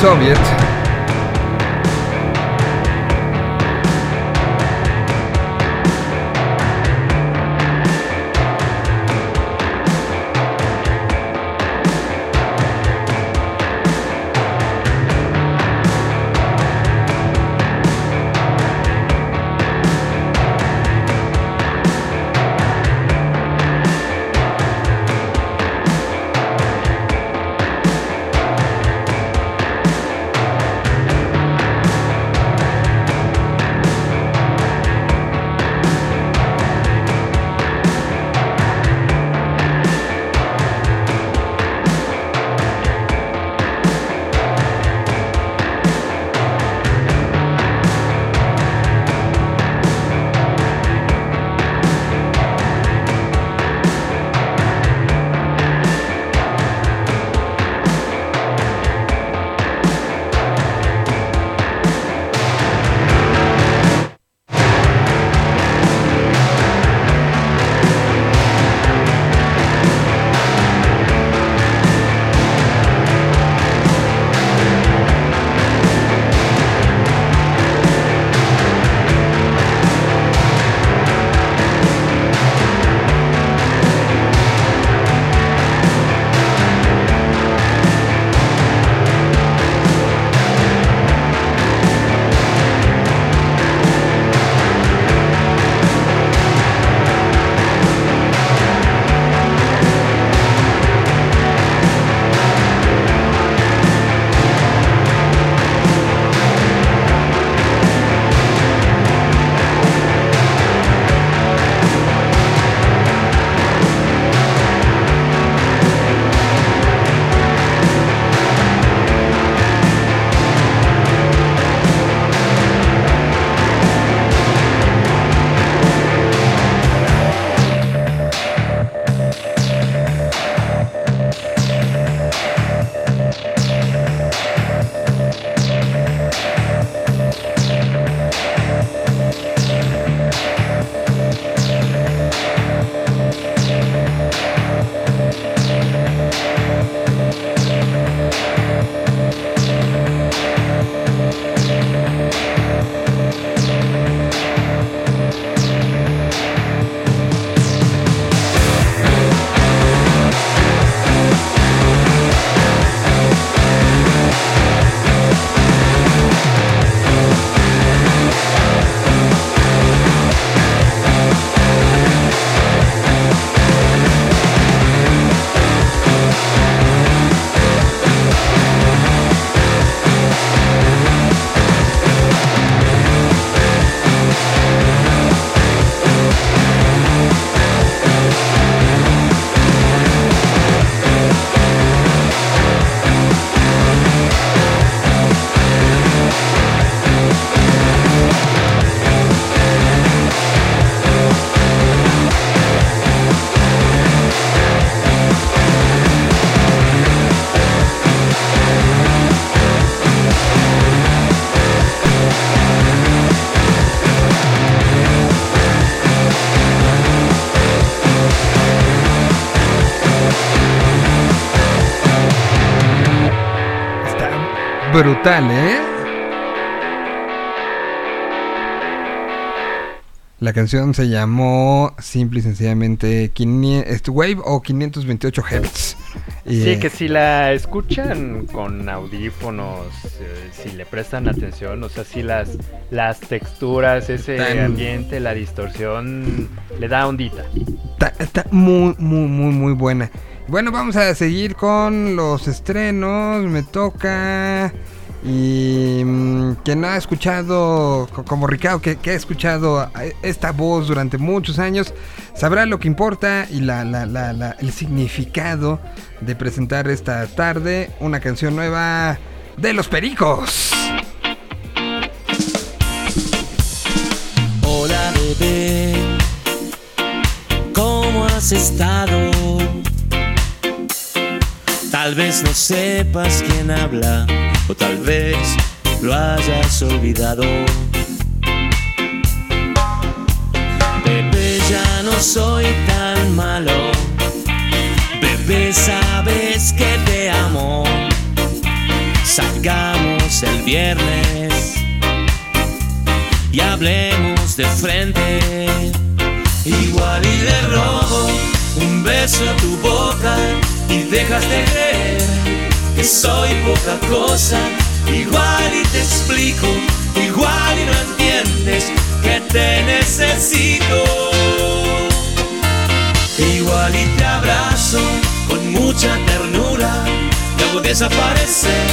brutal, ¿eh? La canción se llamó simple y sencillamente 500, Wave o 528 Hz. Y, Sí, eh, que si la escuchan con audífonos, eh, si le prestan atención, o sea, si las, las texturas, ese Tan- ambiente, la distorsión, le da ondita. Está, está muy, muy, muy, muy buena. Bueno, vamos a seguir con los estrenos. Me toca. Y mm, quien ha escuchado, co- como Ricardo, que, que ha escuchado esta voz durante muchos años, sabrá lo que importa y la- la- la- el significado de presentar esta tarde una canción nueva de los Pericos. Hola bebé, ¿cómo has estado? Tal vez no sepas quién habla o tal vez lo hayas olvidado. Bebé, ya no soy tan malo. Bebé, sabes que te amo. Salgamos el viernes y hablemos de frente. Igual y le robo un beso a tu boca y dejas de creer que soy poca cosa. Igual y te explico, igual y no entiendes que te necesito. Igual y te abrazo con mucha ternura, te hago desaparecer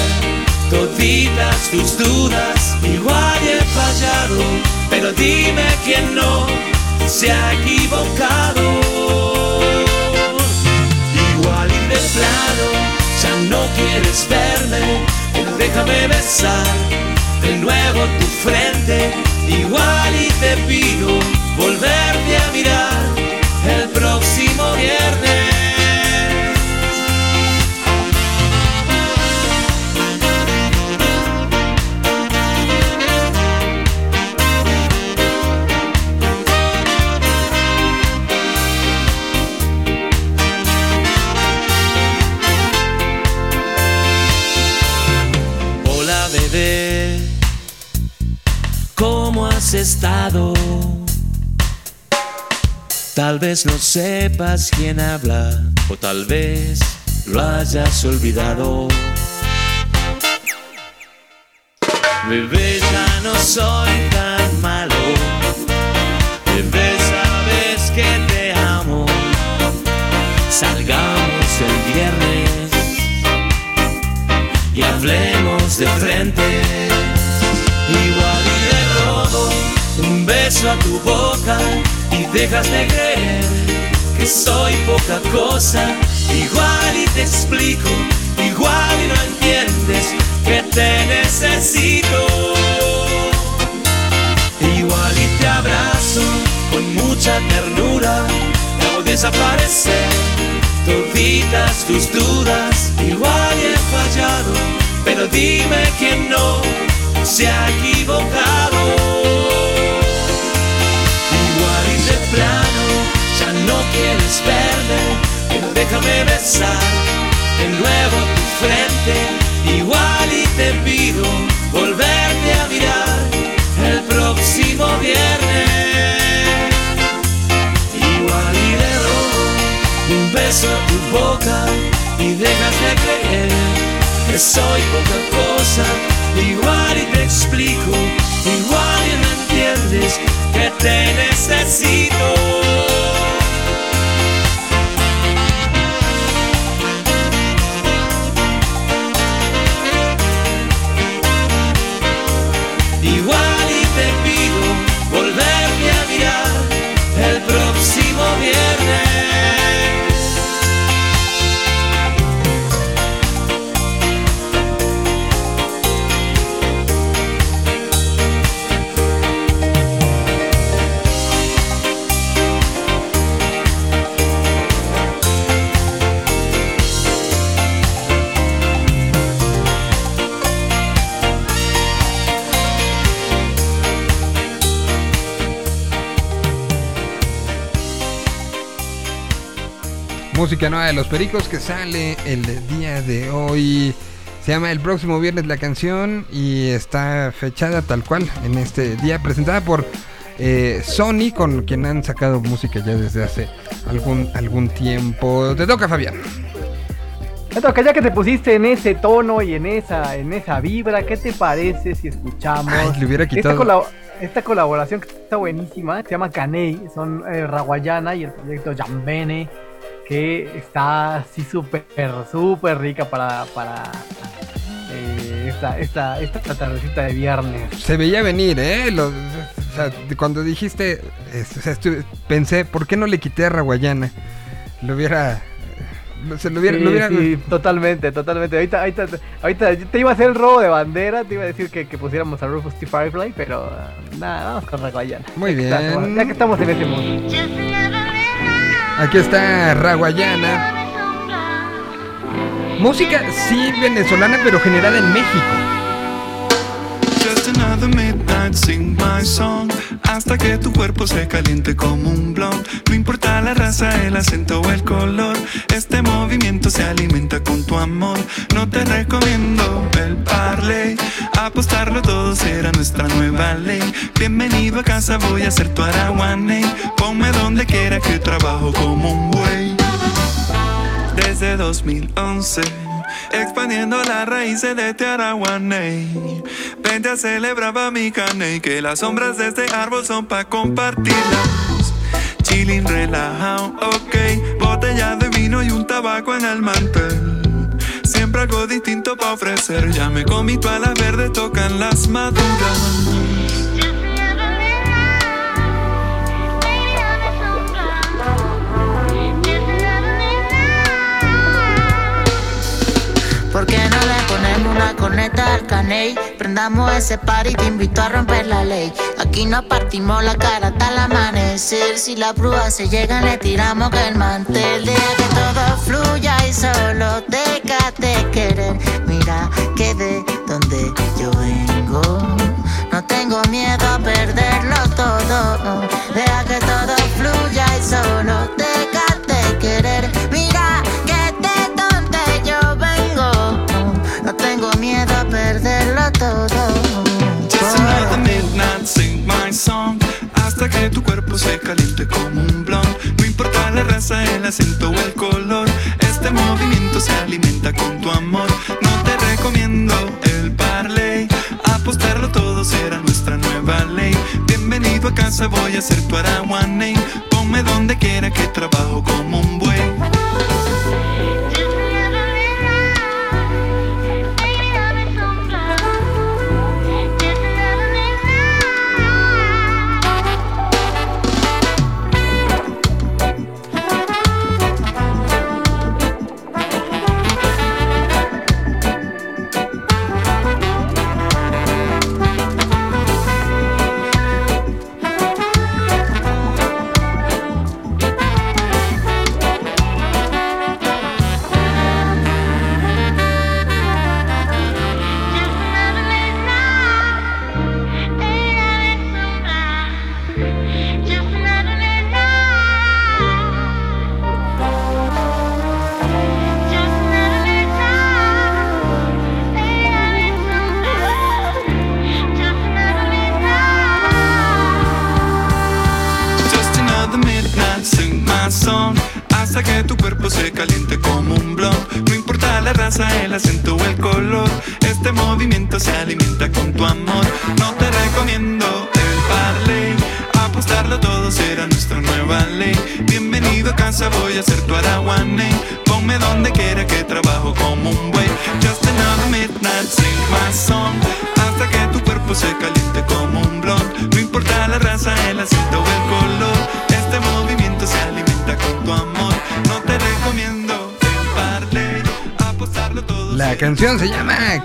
toditas tus dudas. Igual y he fallado, pero dime quién no se ha equivocado. Igual y de plano ya no quieres verme, déjame besar de nuevo tu frente. Igual y te pido volverte a mirar estado? Tal vez no sepas quién habla o tal vez lo hayas olvidado. Bebé, ya no soy tan malo. Bebé, sabes que te amo. Salgamos el viernes y hablemos de frente. Un beso a tu boca y dejas de creer que soy poca cosa. Igual y te explico, igual y no entiendes que te necesito. Igual y te abrazo con mucha ternura, te hago desaparecer toditas tus dudas. Igual y he fallado, pero dime quién no se ha equivocado. Ya no quieres verme, pero déjame besar de nuevo tu frente. Igual y te pido volverte a mirar el próximo viernes. Igual y le robo un beso a tu boca y dejas de creer que soy poca cosa. Igual y te explico, igual y no entiendes que te necesito. Música nueva de los Pericos que sale el día de hoy, Se llama El próximo viernes la canción y está fechada tal cual en este día, presentada por eh, Sony, con quien han sacado música ya desde hace algún, algún tiempo. Te toca, Fabián. Me toca, ya que te pusiste en ese tono y en esa, en esa vibra, ¿qué te parece si escuchamos Ay, le hubiera esta, quitado. esta colaboración que está buenísima? Se llama Caney, son eh, Raguayana y el proyecto Jambene, que está así súper, súper rica para, para eh, esta, esta, esta tardecita de viernes. Se veía venir, ¿eh? Lo- o sea, de- cuando dijiste, es- o sea, estuve- pensé, ¿por qué no le quité a Raguayana? Lo hubiera... Se lo hubiera... Sí, lo hubiera- sí, totalmente, totalmente. Ahorita, ahorita, ahorita te iba a hacer el robo de bandera, te iba a decir que, que pusiéramos a Rufus T. Firefly, pero nada, vamos con Raguayana. Muy Ya que estamos- bien. ya que estamos en ese mundo. Aquí está Raguayana. Música, sí, venezolana, pero generada en México. Another midnight, sing my song. Hasta que tu cuerpo se caliente como un blond. No importa la raza, el acento o el color. Este movimiento se alimenta con tu amor. No te recomiendo el parley. Apostarlo todo será nuestra nueva ley. Bienvenido a casa, voy a ser tu araguaney. Ponme donde quiera que trabajo como un buey. Desde 2011 Expandiendo las raíces de este Araguaney. Vente a celebrar mi caney Que las sombras de este árbol son pa' compartirlas. Chilling relajado, ok. Botella de vino y un tabaco en el mantel. Siempre algo distinto pa' ofrecer. Ya me comí todas las verdes, tocan las maduras ¿Por qué no le ponemos una corneta al caney? Prendamos ese par y te invito a romper la ley. Aquí nos partimos la cara hasta el amanecer. Si la prueba se llega, le tiramos que el mantel. Deja que todo fluya y solo déjate querer. Mira que de donde yo vengo, no tengo miedo a perderlo todo. Cuerpo se caliente como un blond. No importa la raza, el acento o el color Este movimiento se alimenta con tu amor. No te recomiendo el parley Apostarlo todo será nuestra nueva ley. Bienvenido a casa, voy a ser tu araguaney Ponme donde quiera que trabajo como un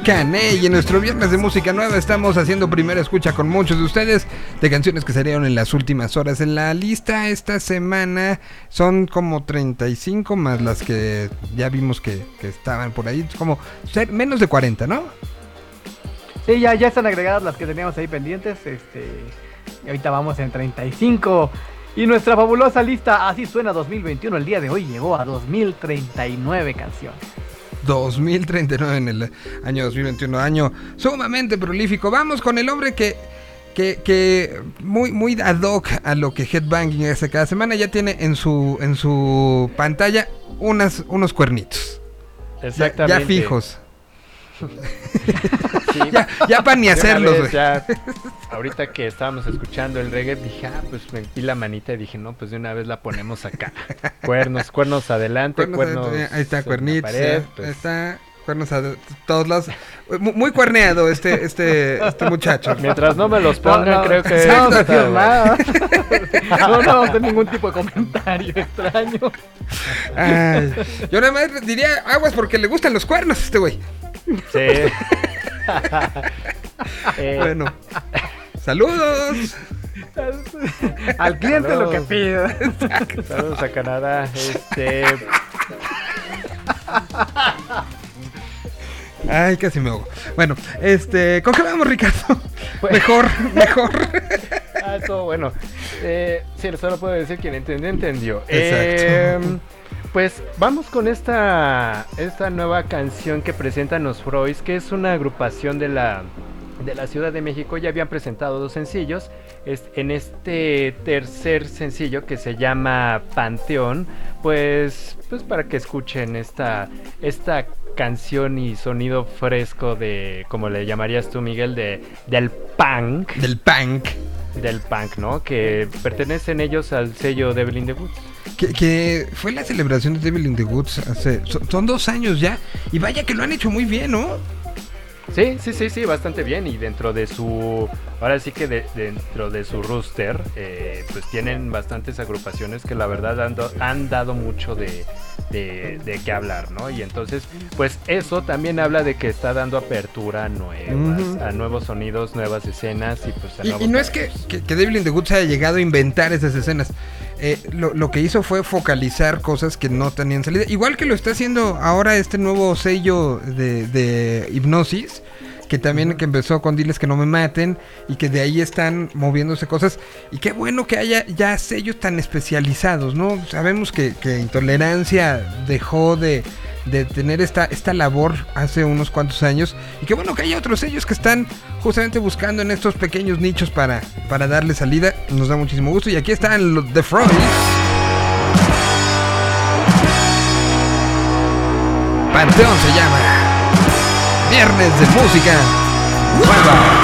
Cané y en nuestro viernes de música nueva estamos haciendo primera escucha con muchos de ustedes de canciones que salieron en las últimas horas. En la lista esta semana son como 35 más las que ya vimos que, estaban por ahí, como menos de 40, ¿no? Sí, ya, ya están agregadas las que teníamos ahí pendientes. Este, y ahorita vamos en 35. Y nuestra fabulosa lista, así suena 2021, el día de hoy llegó a 2039 canciones. 2039 en el año 2021, año sumamente prolífico. Vamos con el hombre que, que, que muy, muy ad hoc a lo que Headbanging hace cada semana, ya tiene en su, en su pantalla unas, unos cuernitos. Ya- Exactamente. Ya, fijos. Sí, ya, ya para ni hacerlos, vez güey. ya, ahorita que estábamos escuchando el reggae, dije, ah, pues me vi la manita y dije, no, pues de una vez la ponemos acá. Cuernos, cuernos adelante, Cuernos ahí está, cuernitos. pared, ya, pues. Ahí está, cuernos a todos lados. Muy, muy cuerneado este, este, este muchacho. Mientras no me los pongan, No, no, creo que. no, está no, nada. No, no, no, ningún tipo de comentario extraño. Ay, yo nada más diría aguas porque le gustan los cuernos a este güey. Sí. Eh, Bueno, saludos. Al cliente lo que pida. Saludos a Canadá. Este. Ay, casi me ahogo. Bueno, este, ¿con qué vamos, Ricardo? Pues- Mejor, mejor. Ah, todo bueno. Eh, sí, solo puedo decir quien entendió, entendió. Exacto. Eh, pues vamos con esta, esta nueva canción que presentan los Freud, que es una agrupación de la, de la Ciudad de México. Ya habían presentado dos sencillos. Es- en este tercer sencillo que se llama Panteón, pues, pues para que escuchen esta, esta canción y sonido fresco de, como le llamarías tú, Miguel, de, del punk Del punk. del punk, ¿no? Que pertenecen ellos al sello Devil in the Woods. Que, que fue la celebración de Devil in the Woods hace. Son, son dos años ya. Y vaya que lo han hecho muy bien, ¿no? Sí, sí, sí, sí, bastante bien. Y dentro de su. Ahora sí que de- dentro de su roster, eh, pues tienen bastantes agrupaciones que la verdad han, do- han dado mucho de, de, de qué hablar, ¿no? Y entonces, pues eso también habla de que está dando apertura a nuevas, a nuevos sonidos, nuevas escenas y pues a Y, nuevos y no es que, que, que Devil in the Woods haya llegado a inventar esas escenas. Eh, lo, lo que hizo fue focalizar cosas que no tenían salida. Igual que lo está haciendo ahora este nuevo sello de, de hipnosis. Que también que empezó con Diles que no me maten. Y que de ahí están moviéndose cosas. Y qué bueno que haya ya sellos tan especializados, ¿no? Sabemos que, que Intolerancia dejó de, de tener esta, esta labor hace unos cuantos años. Y qué bueno que haya otros sellos que están justamente buscando en estos pequeños nichos para, para darle salida. Nos da muchísimo gusto. Y aquí están los The Freud. Panteón se llama. Viernes de música. Nueva.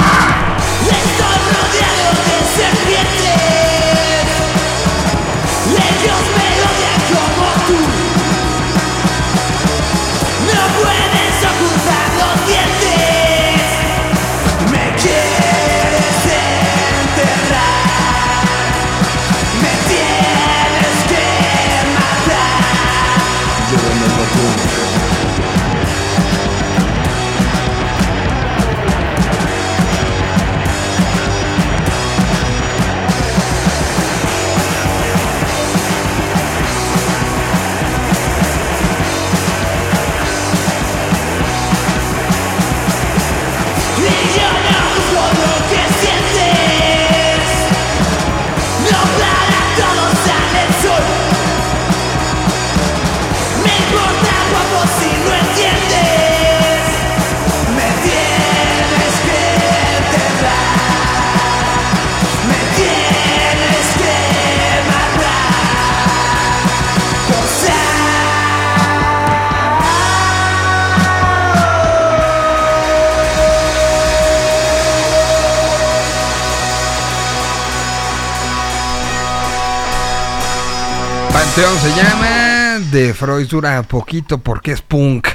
Panteón se llama. De Freud dura poquito porque es punk.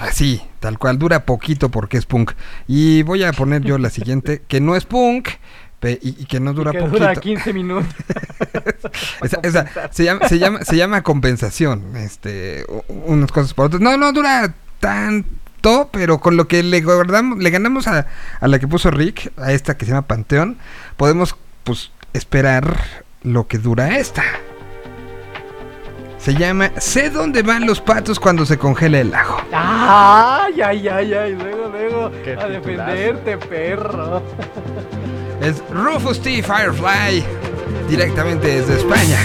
Así, tal cual, dura poquito porque es punk. Y voy a poner yo la siguiente, que no es punk. Y, y que no dura que poquito. dura 15 minutos. Esa- esa- se, llama, se, llama, se llama compensación. Este, unas cosas por otras. No, no dura tanto, pero con lo que le, guardamos, le ganamos a, a la que puso Rick, a esta que se llama Panteón, podemos pues esperar lo que dura esta. Se llama Sé dónde van los patos cuando se congela el lago. Ay, ay, ay, ay, luego, luego, Qué a titulazo. defenderte, perro. Es Rufus T. Firefly, directamente desde España.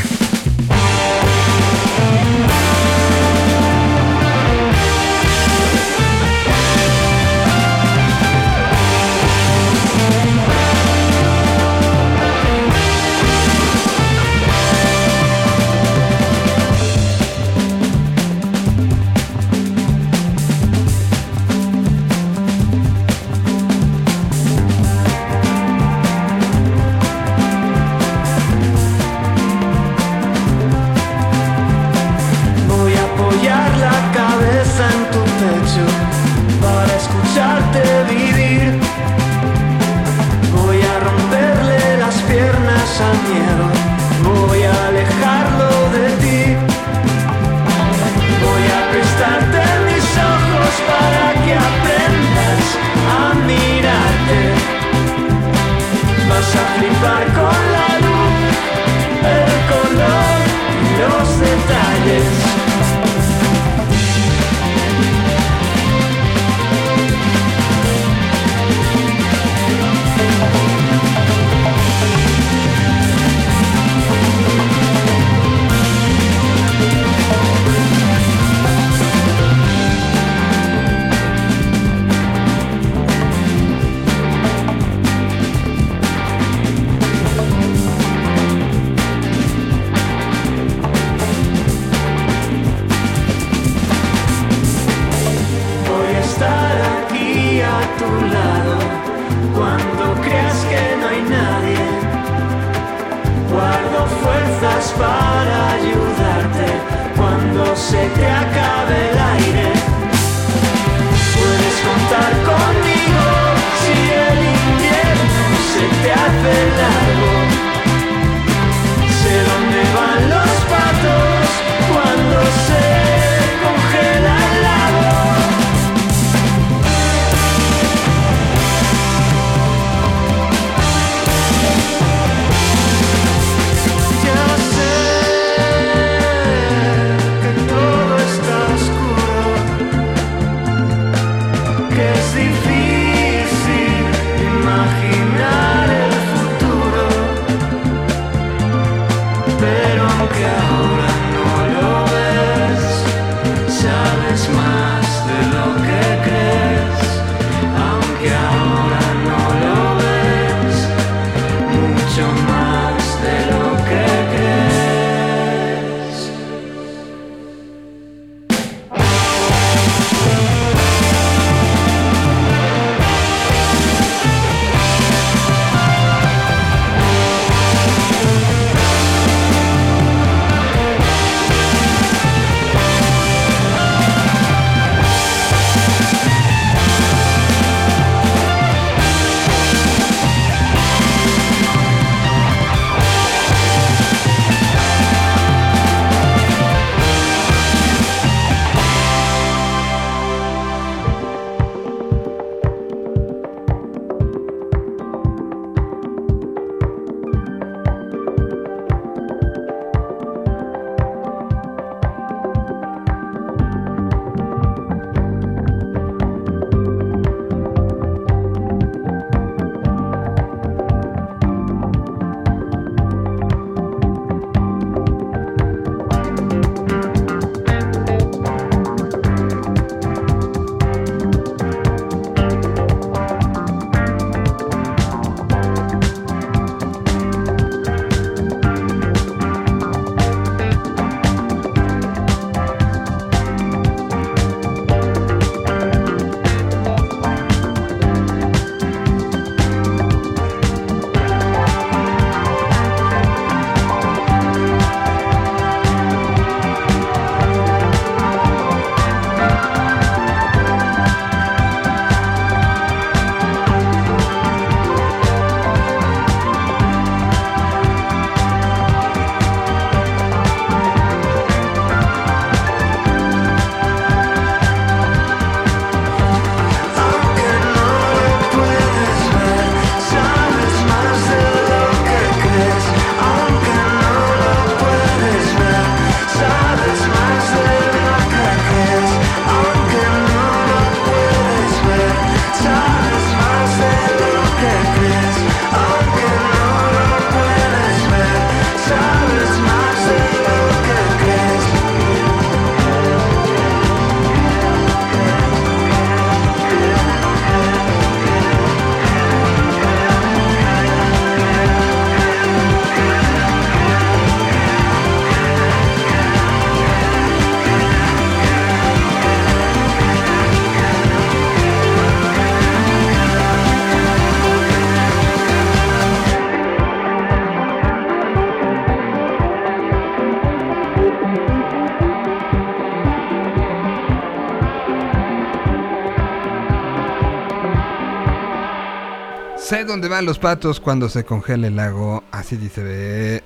Sé dónde van los patos cuando se congela el lago. Así dice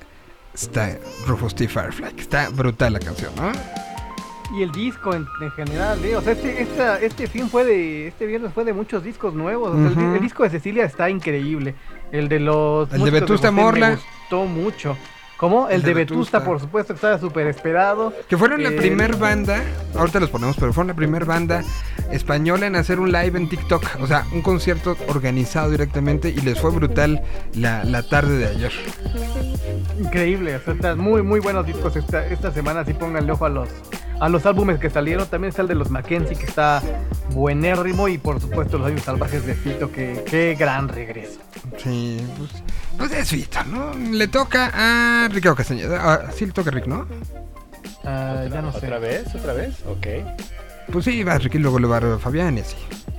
está Rufus T. Firefly. Está brutal la canción, ¿no? Y el disco en, en general, ¿eh? O sea, este, esta- este fin fue de. Este viernes fue de muchos discos nuevos. O sea, el disco de Cecilia está increíble. El de los. El de Vetusta Morla. Me gustó mucho. ¿Cómo? El, El de Vetusta, por supuesto, que estaba súper esperado. Que fueron la Eh, primer banda, ahorita los ponemos, pero fueron la primer banda española en hacer un live en TikTok. O sea, un concierto organizado directamente y les fue brutal la, la tarde de ayer. Increíble, o sea, están muy, muy buenos discos esta, esta semana. Sí, pónganle ojo a los, a los álbumes que salieron. También está el de los Mackenzie, que está buenérrimo. Y por supuesto, los años salvajes de Fito, que qué gran regreso. Sí, pues, pues es Fito, ¿no? Le toca a Ricardo Castañeda. Ah, sí le toca a Rick, ¿no? Ah, ya no sé. ¿Otra vez? ¿Otra vez? Ok. Pues sí, va a Rick y luego le va a Fabián y así.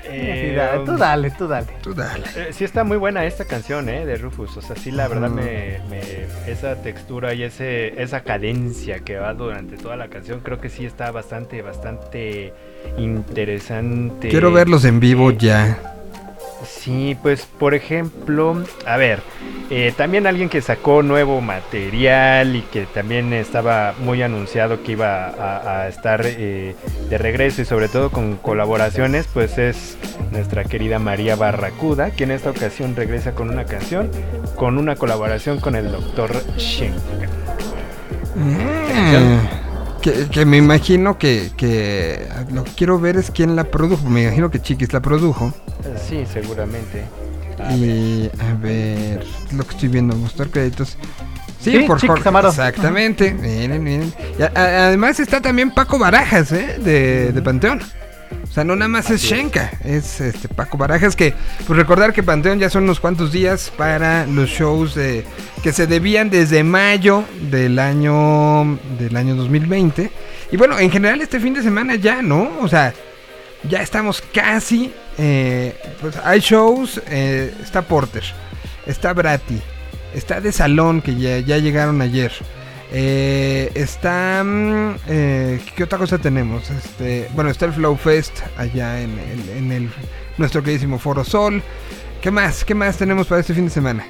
Sí, dale, tú dale, tú dale. Tú dale. Eh, sí está muy buena esta canción, ¿eh? De Rufus. O sea, sí, la verdad, me- esa textura y ese, esa cadencia que va durante toda la canción, creo que sí está bastante, bastante interesante. Quiero verlos en vivo ya. Sí, pues por ejemplo, a ver, eh, también alguien que sacó nuevo material y que también estaba muy anunciado que iba a, a estar eh, de regreso y sobre todo con colaboraciones, pues es nuestra querida María Barracuda, que en esta ocasión regresa con una canción, con una colaboración con el doctor Shenka. Mm, que, que me imagino que, que lo que quiero ver es quién la produjo. Me imagino que Chiquis la produjo. Sí, seguramente. Y a ver, lo que estoy viendo, mostrar créditos. Sí, Sí, por Chiquis Jorge. Amaro. Exactamente. Miren, miren. Y a- a- además está también Paco Barajas, ¿eh? De, de Panteón. O sea, no nada más es Shenka, es este Paco Barajas que, pues recordar que Panteón ya son unos cuantos días para los shows de- que se debían desde mayo del año del año 2020. Y bueno, en general este fin de semana ya, ¿no? O sea, ya estamos casi, eh, pues hay shows, eh, está Porter, está Brati, está De Salón que ya, ya llegaron ayer. Eh, está. mm, eh, ¿Qué otra cosa tenemos? Este, bueno, está el Flow Fest allá en, el- en el, nuestro queridísimo Foro Sol. ¿Qué más? ¿Qué más tenemos para este fin de semana?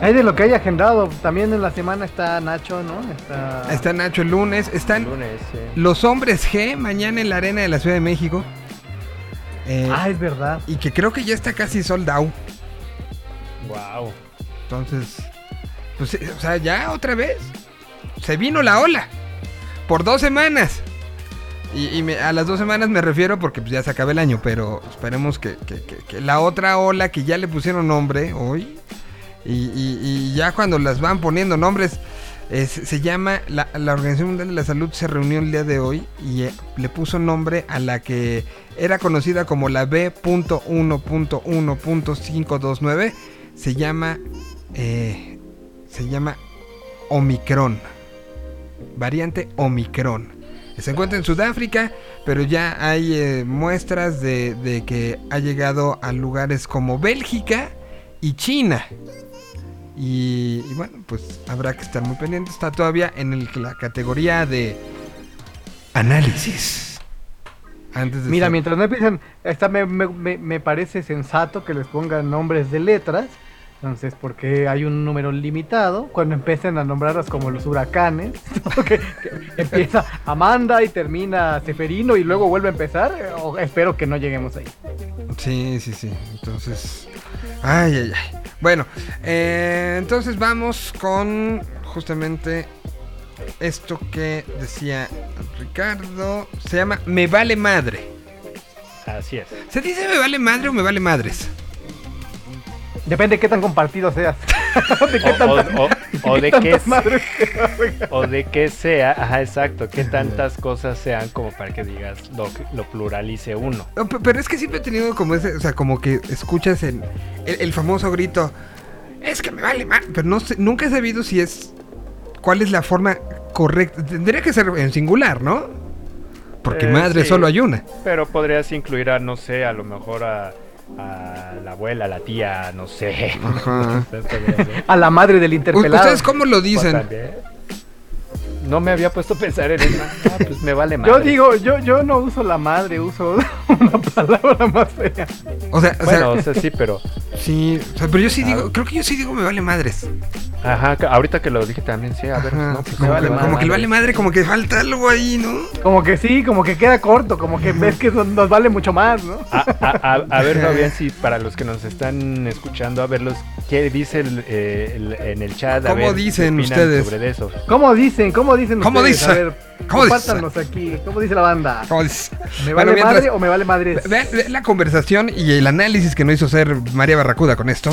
Hay de lo que hay agendado. También en la semana está Nacho, ¿no? Está. Está Nacho el lunes. Están Lunes, sí. los hombres G mañana en la Arena de la Ciudad de México. Eh, Ah, es verdad. y que creo que ya está casi sold out. Wow. Entonces, pues, eh, o sea, ya otra vez. Se vino la ola. Por dos semanas. Y, a las dos semanas me refiero porque pues, ya se acaba el año, pero esperemos que, la otra ola que ya le pusieron nombre hoy. Y, ya cuando las van poniendo nombres, se, llama, la, la Organización Mundial de la Salud se reunió el día de hoy y eh, le puso nombre a la que era conocida como la B.1.1.529. Se llama, eh, se llama Omicron. Variante Omicron. Se encuentra en Sudáfrica, pero ya hay eh, muestras de, de que ha llegado a lugares como Bélgica y China. Y, y bueno, pues habrá que estar muy pendiente. Está todavía en el- la categoría de análisis. Antes de Mira, ser- mientras no empiezan, me- me- me parece sensato que les pongan nombres de letras. Entonces, porque hay un número limitado, cuando empiecen a nombrarlas como los huracanes, ¿no? que, que empieza Amanda y termina Seferino y luego vuelve a empezar, o espero que no lleguemos ahí. Sí, sí, sí. Entonces. Ay, ay, ay. Bueno, eh, entonces vamos con justamente esto que decía Ricardo. Se llama Me vale madre. Así es. ¿Se dice me vale madre o me vale madres? Depende de qué tan compartido seas. de qué O, tantas- o- o- o de qué o de que sea, ajá, exacto, que tantas cosas sean como para que digas lo, lo pluralice uno. No, pe- Pero es que siempre he tenido como ese, o sea, como que escuchas en el, el famoso grito, es que me vale madre, pero no sé, nunca he sabido si es, cuál es la forma correcta. Tendría que ser en singular, ¿no? Porque Eh, madre sí. solo hay una. Pero podrías incluir a, no sé, a lo mejor a, a la abuela, a la tía, no sé. Ajá. a la madre del interpelado. ¿Ustedes cómo lo dicen? también. No me había puesto a pensar en eso. Ah, pues me vale más. Yo digo, yo, yo no uso la madre, uso una palabra más fea. O sea, o Bueno, sea, o sea, sí, pero. sí, o sea, pero yo sí Ah. digo, creo que yo sí digo me vale madres. Ajá, ahorita que lo dije también, sí, a ver, Ajá, no, pues, como, vale que, como que le vale madre, como que falta algo ahí, ¿no? Como que sí, como que queda corto, como que ves que nos nos vale mucho más, ¿no? A, a- a- a ver, Fabián, si para los que nos están escuchando, a verlos, ¿qué dice el, eh, el- en el chat? A ¿Cómo ver, dicen ¿qué opinan ustedes? Sobre eso. ¿Cómo dicen? ¿Cómo dicen ¿Cómo ustedes? dice? A ver, ¿Cómo dice? aquí. ¿Cómo dice la banda? Como dices. ¿Me Bueno, vale mientras- madre o me vale madre? Vean la conversación y el análisis que nos hizo hacer María Barracuda con esto.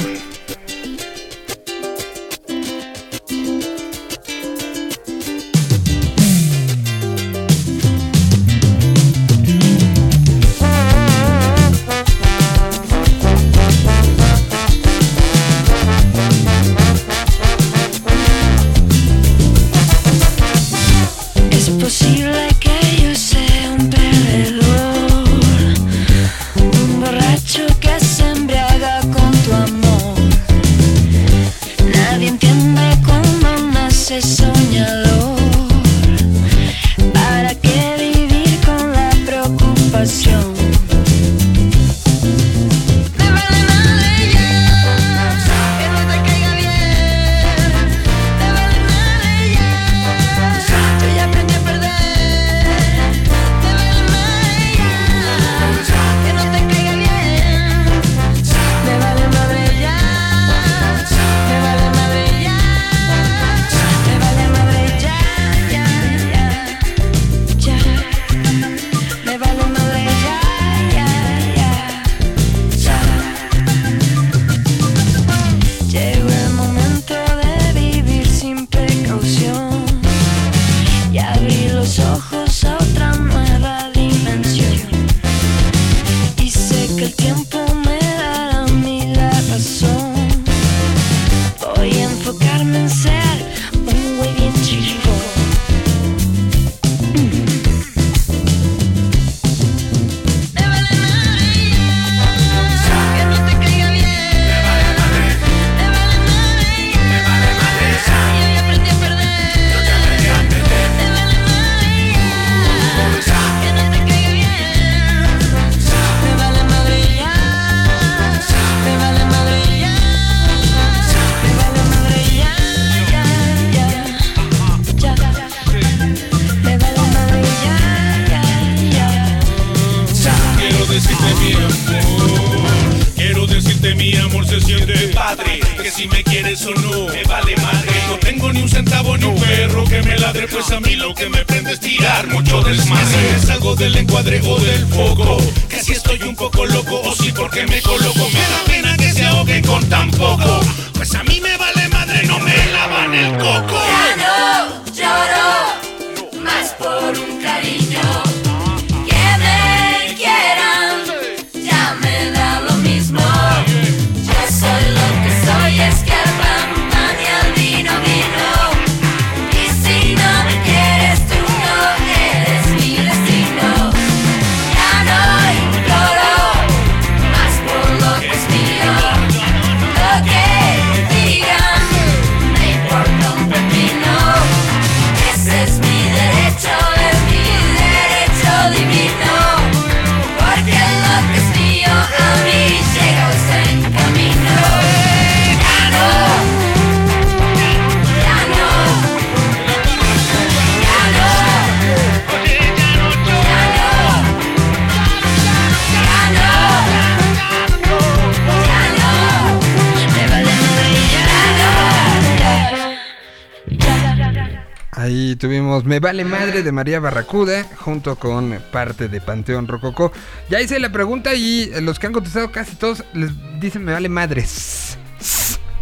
Madre de María Barracuda junto con parte de Panteón Rococó. Ya hice la pregunta y los que han contestado casi todos les dicen Me Vale Madres.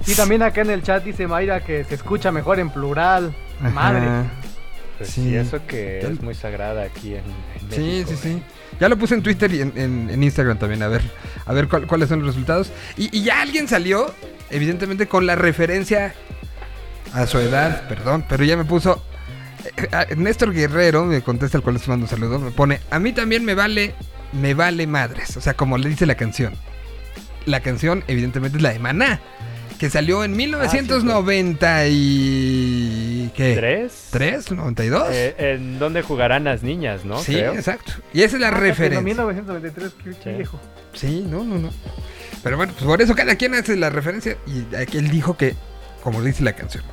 Y también acá en el chat dice Mayra que se escucha mejor en plural. Madre. Pues Sí. sí, eso que Ya- es muy sagrada aquí en, en Sí, México, sí, ¿eh? sí. Ya lo puse en Twitter y en, en- en Instagram también, a ver, a ver cuál- cuáles son los resultados. Y, y ya alguien salió, evidentemente, con la referencia a su edad, perdón, pero ya me puso. Eh, eh, Néstor Guerrero me contesta, al cual les mando un saludo, me pone, a mí también me vale, me vale madres. O sea, como le dice la canción. La canción, evidentemente, es la de Maná, que salió en 1990 y... ¿Qué? ¿Tres? ¿Tres? ¿92? Eh, ¿En dónde jugarán las niñas, no? sí, Creo. exacto. Y esa es la Ah, referencia. 1993, qué, Sí. viejo. Sí, no, no, no. Pero bueno, pues por eso cada quien hace la referencia. Y aquí él dijo que, como dice la canción.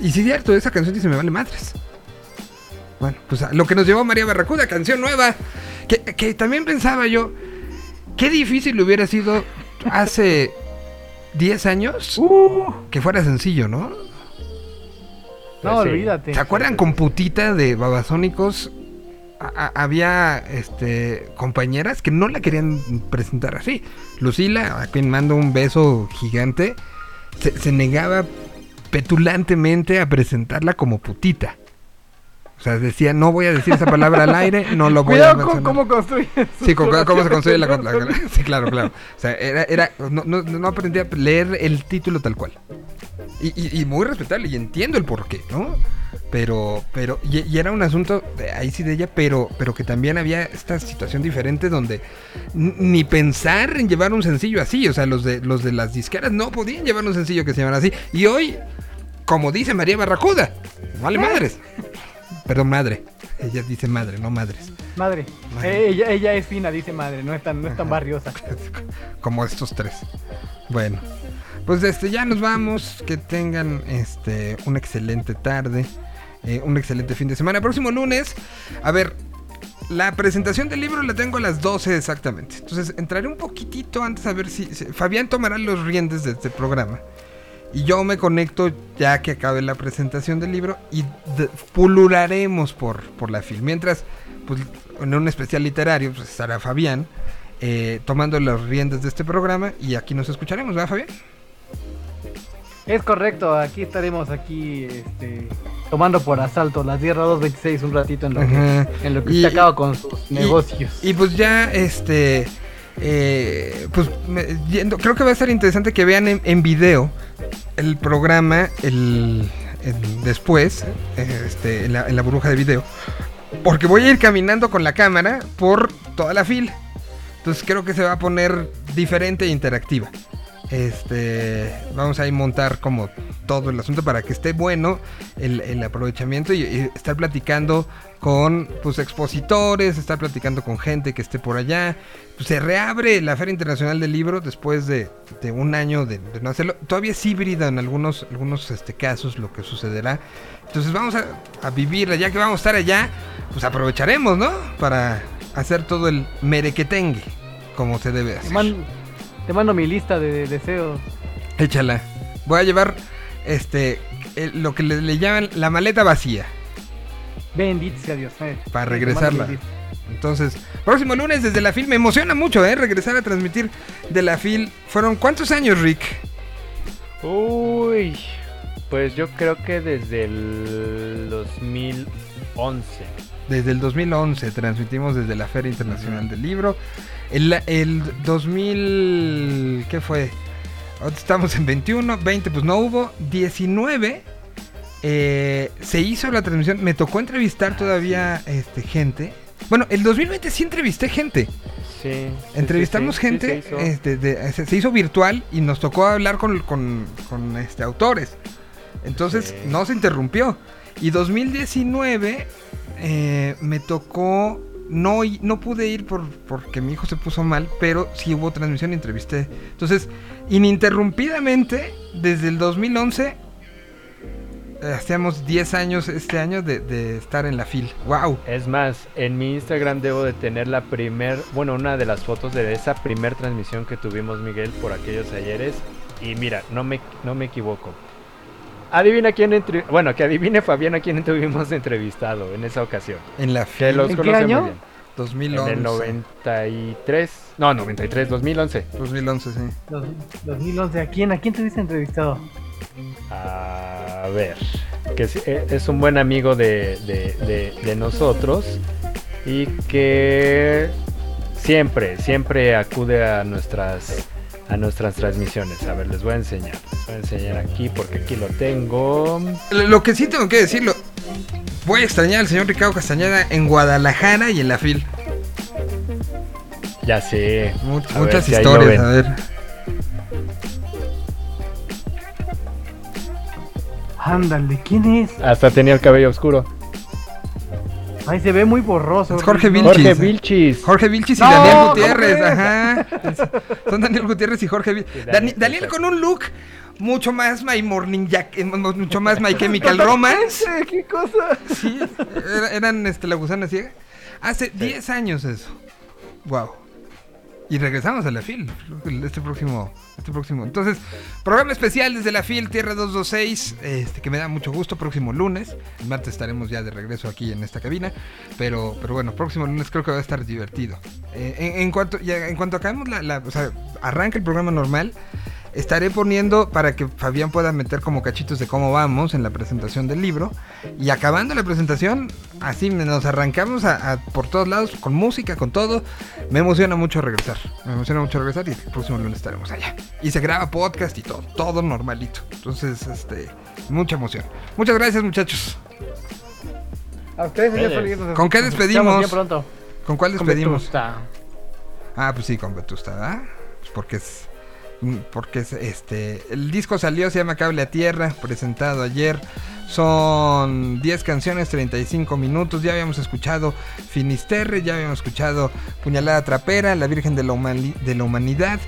Y sí, cierto, esa canción dice: Me vale madres. Bueno, pues lo que nos llevó María Barracuda, canción nueva. Que, que también pensaba yo, qué difícil hubiera sido hace 10 años que fuera sencillo, ¿no? No, olvídate. ¿Se acuerdan con putita de Babasónicos? A- había este compañeras que no la querían presentar así. Lucila, a quien mando un beso gigante, se, se negaba petulantemente a presentarla como putita. O sea, decía, no voy a decir esa palabra al aire, no lo voy a Cuidado con mencionar. cómo construyen. sus Sí, con cómo se construye la, la- Sí, claro, claro. O sea, era, era no, no, no aprendí a leer el título tal cual. Y, y- y muy respetable, y entiendo el porqué, ¿no? Pero, pero, y, y era un asunto, ahí sí de ella, pero, pero que también había esta situación diferente donde ni pensar en llevar un sencillo así, o sea, los de, los de las disqueras no podían llevar un sencillo que se llamara así. Y hoy, como dice María Barracuda, vale madres. Perdón, madre. Ella dice madre, no madres. Madre. Madre. Eh, ella, ella es fina, dice madre, no es tan, no es tan barriosa. como estos tres. Bueno, pues este ya nos vamos. Que tengan este una excelente tarde, eh, un excelente fin de semana. Próximo lunes, a ver. La presentación del libro la tengo a las 12 exactamente. Entonces entraré un poquitito antes a ver si, si- Fabián tomará los riendes de este programa. Y yo me conecto ya que acabe la presentación del libro y pulularemos por, por la film. Mientras, pues en un especial literario, pues estará Fabián eh, tomando las riendas de este programa y aquí nos escucharemos, ¿verdad, Fabián? Es correcto, aquí estaremos aquí este, tomando por asalto la Tierra 226 un ratito en lo que, Ajá. en lo que Y- se acaba con sus y- negocios. Y pues ya, este, eh, pues creo que va a ser interesante que vean en, video el programa el, después, este, en la, burbuja de video, porque voy a ir caminando con la cámara por toda la fila. Entonces creo que se va a poner diferente e interactiva. Este, vamos a ir montar como todo el asunto para que esté bueno el, aprovechamiento y estar platicando con pues expositores, estar platicando con gente que esté por allá. Pues, se reabre la Feria Internacional del Libro después de, de un año de, de no hacerlo. Todavía es híbrida en algunos, algunos este, casos lo que sucederá. Entonces vamos a, a vivirla, ya que vamos a estar allá, pues aprovecharemos, ¿no? Para hacer todo el merequetengue como se debe Te, hacer. te mando mi lista de deseos. Échala. Voy a llevar este el- lo que le, le llaman la maleta vacía Bendito sea Dios. eh. para regresarla. Entonces, próximo lunes desde la FIL me emociona mucho, eh, regresar a transmitir de la FIL. Fueron cuántos años, Rick? Uy, pues yo creo que desde el 2011. Desde el 2011 transmitimos desde la Feria Internacional del Libro. El, el 2000 ¿qué fue? Estamos en 21, 20 pues no hubo, 19 eh, se hizo la transmisión, me tocó entrevistar todavía este gente. Bueno, el 2020 sí entrevisté gente. Sí. Entrevistamos sí, sí, gente, sí se hizo. este, de- se, se hizo virtual y nos tocó hablar con, con- con, este, autores. Entonces no se interrumpió. Y 2019 eh, me tocó, no, no pude ir por, porque mi hijo se puso mal, pero sí hubo transmisión y entrevisté. Entonces, ininterrumpidamente, desde el 2011, eh, hacíamos 10 años este año de, de estar en la fil. ¡Wow! Es más, en mi Instagram debo de tener la primer, bueno, una de las fotos de esa primer transmisión que tuvimos Miguel por aquellos ayeres. Y mira, no me, no me equivoco. Adivina quién entre... Bueno, que adivine Fabián a quién tuvimos entrevistado en esa ocasión. En la Que fil. los ¿En qué conoce muy año? bien. 2011. En el 93. No, 93, 2011. 2011, sí. Dos- 2011. ¿A quién, ¿A quién te hubiese entrevistado? A ver, que es, eh, es un buen amigo de, de- de- de nosotros y que siempre, siempre acude a nuestras a nuestras transmisiones. A ver, les voy a enseñar. Les voy a enseñar aquí porque aquí lo tengo. Lo que sí tengo que decirlo, voy a extrañar al señor Ricardo Castañeda en Guadalajara y en la FIL. Ya sé. Much- A ver muchas si historias, a ver. Ándale, ¿quién es? Hasta tenía el cabello oscuro. Ay, se ve muy borroso. Es Jorge Vilchis. Jorge Vilchis. Jorge Vilchis y No, Daniel ¿cómo Gutiérrez, ajá. Son Daniel Gutiérrez y Jorge Vilchis. Daniel, Daniel con un look mucho más My Morning Jack, eh, mucho más My Chemical Romance. ¿Qué cosa? Sí, era- eran este, la gusana ciega. Hace 10 años eso. Wow. Y regresamos a la FIL este próximo, este próximo. Entonces, programa especial desde la FIL Tierra 226, este que me da mucho gusto, próximo lunes. Martes estaremos ya de regreso aquí en esta cabina, pero, pero bueno, próximo lunes creo que va a estar divertido. Eh, en, cuanto, en cuanto acabemos la, la- o sea, arranca el programa normal, estaré poniendo para que Fabián pueda meter como cachitos de cómo vamos en la presentación del libro. Y acabando la presentación, así nos arrancamos a, a por todos lados, con música, con todo. Me emociona mucho regresar. Me emociona mucho regresar y el próximo lunes estaremos allá. Y se graba podcast y todo, todo normalito. Entonces, este, mucha emoción. Muchas gracias muchachos. A ustedes, señor ¿Con qué despedimos? bien pronto. ¿Con cuál Con despedimos? Vetusta. Ah, pues sí, con Vetusta, ¿verdad? Pues porque es. Mm, Porque es este. El disco salió, se llama Cable a Tierra, presentado ayer. Son 10 canciones, 35 minutos. Ya habíamos escuchado Finisterre, ya habíamos escuchado Puñalada Trapera, La Virgen de la, de la Humanidad.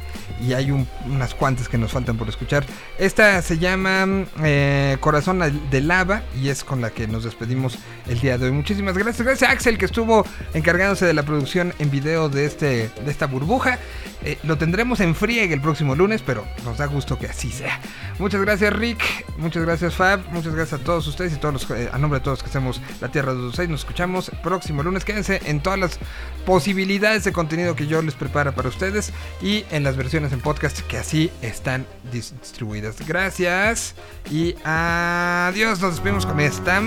Y hay un- unas cuantas que nos faltan por escuchar. Esta se llama eh, Corazón de Lava y es con la que nos despedimos el día de hoy. Muchísimas gracias. Gracias a Axel que estuvo encargándose de la producción en video de, este, de esta burbuja. Eh, lo tendremos en friegue el próximo lunes, pero nos da gusto que así sea. Muchas gracias Rick, muchas gracias Fab, muchas gracias a todos ustedes y todos los, eh, a nombre de todos que hacemos La Tierra 226. Nos escuchamos el próximo lunes. Quédense en todas las posibilidades de contenido que yo les prepara para ustedes y en las versiones en podcast que así están distribuidas. Gracias y adiós. Nos despedimos con esta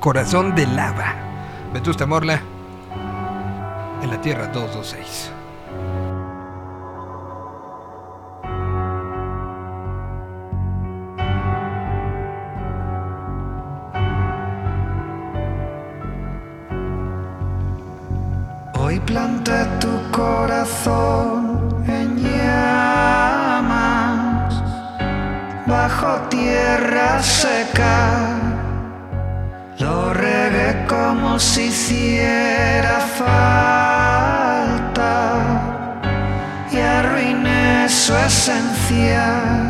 Corazón de Lava. Vetusta Morla en la Tierra 226. Hoy planté tu corazón en llamas, bajo tierra seca. Lo regué como si hiciera falta y arruiné su esencia.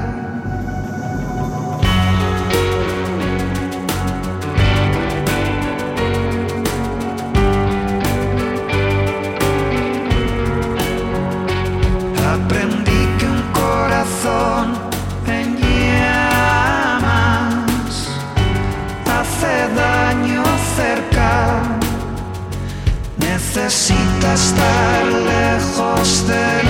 Necesita estar lejos del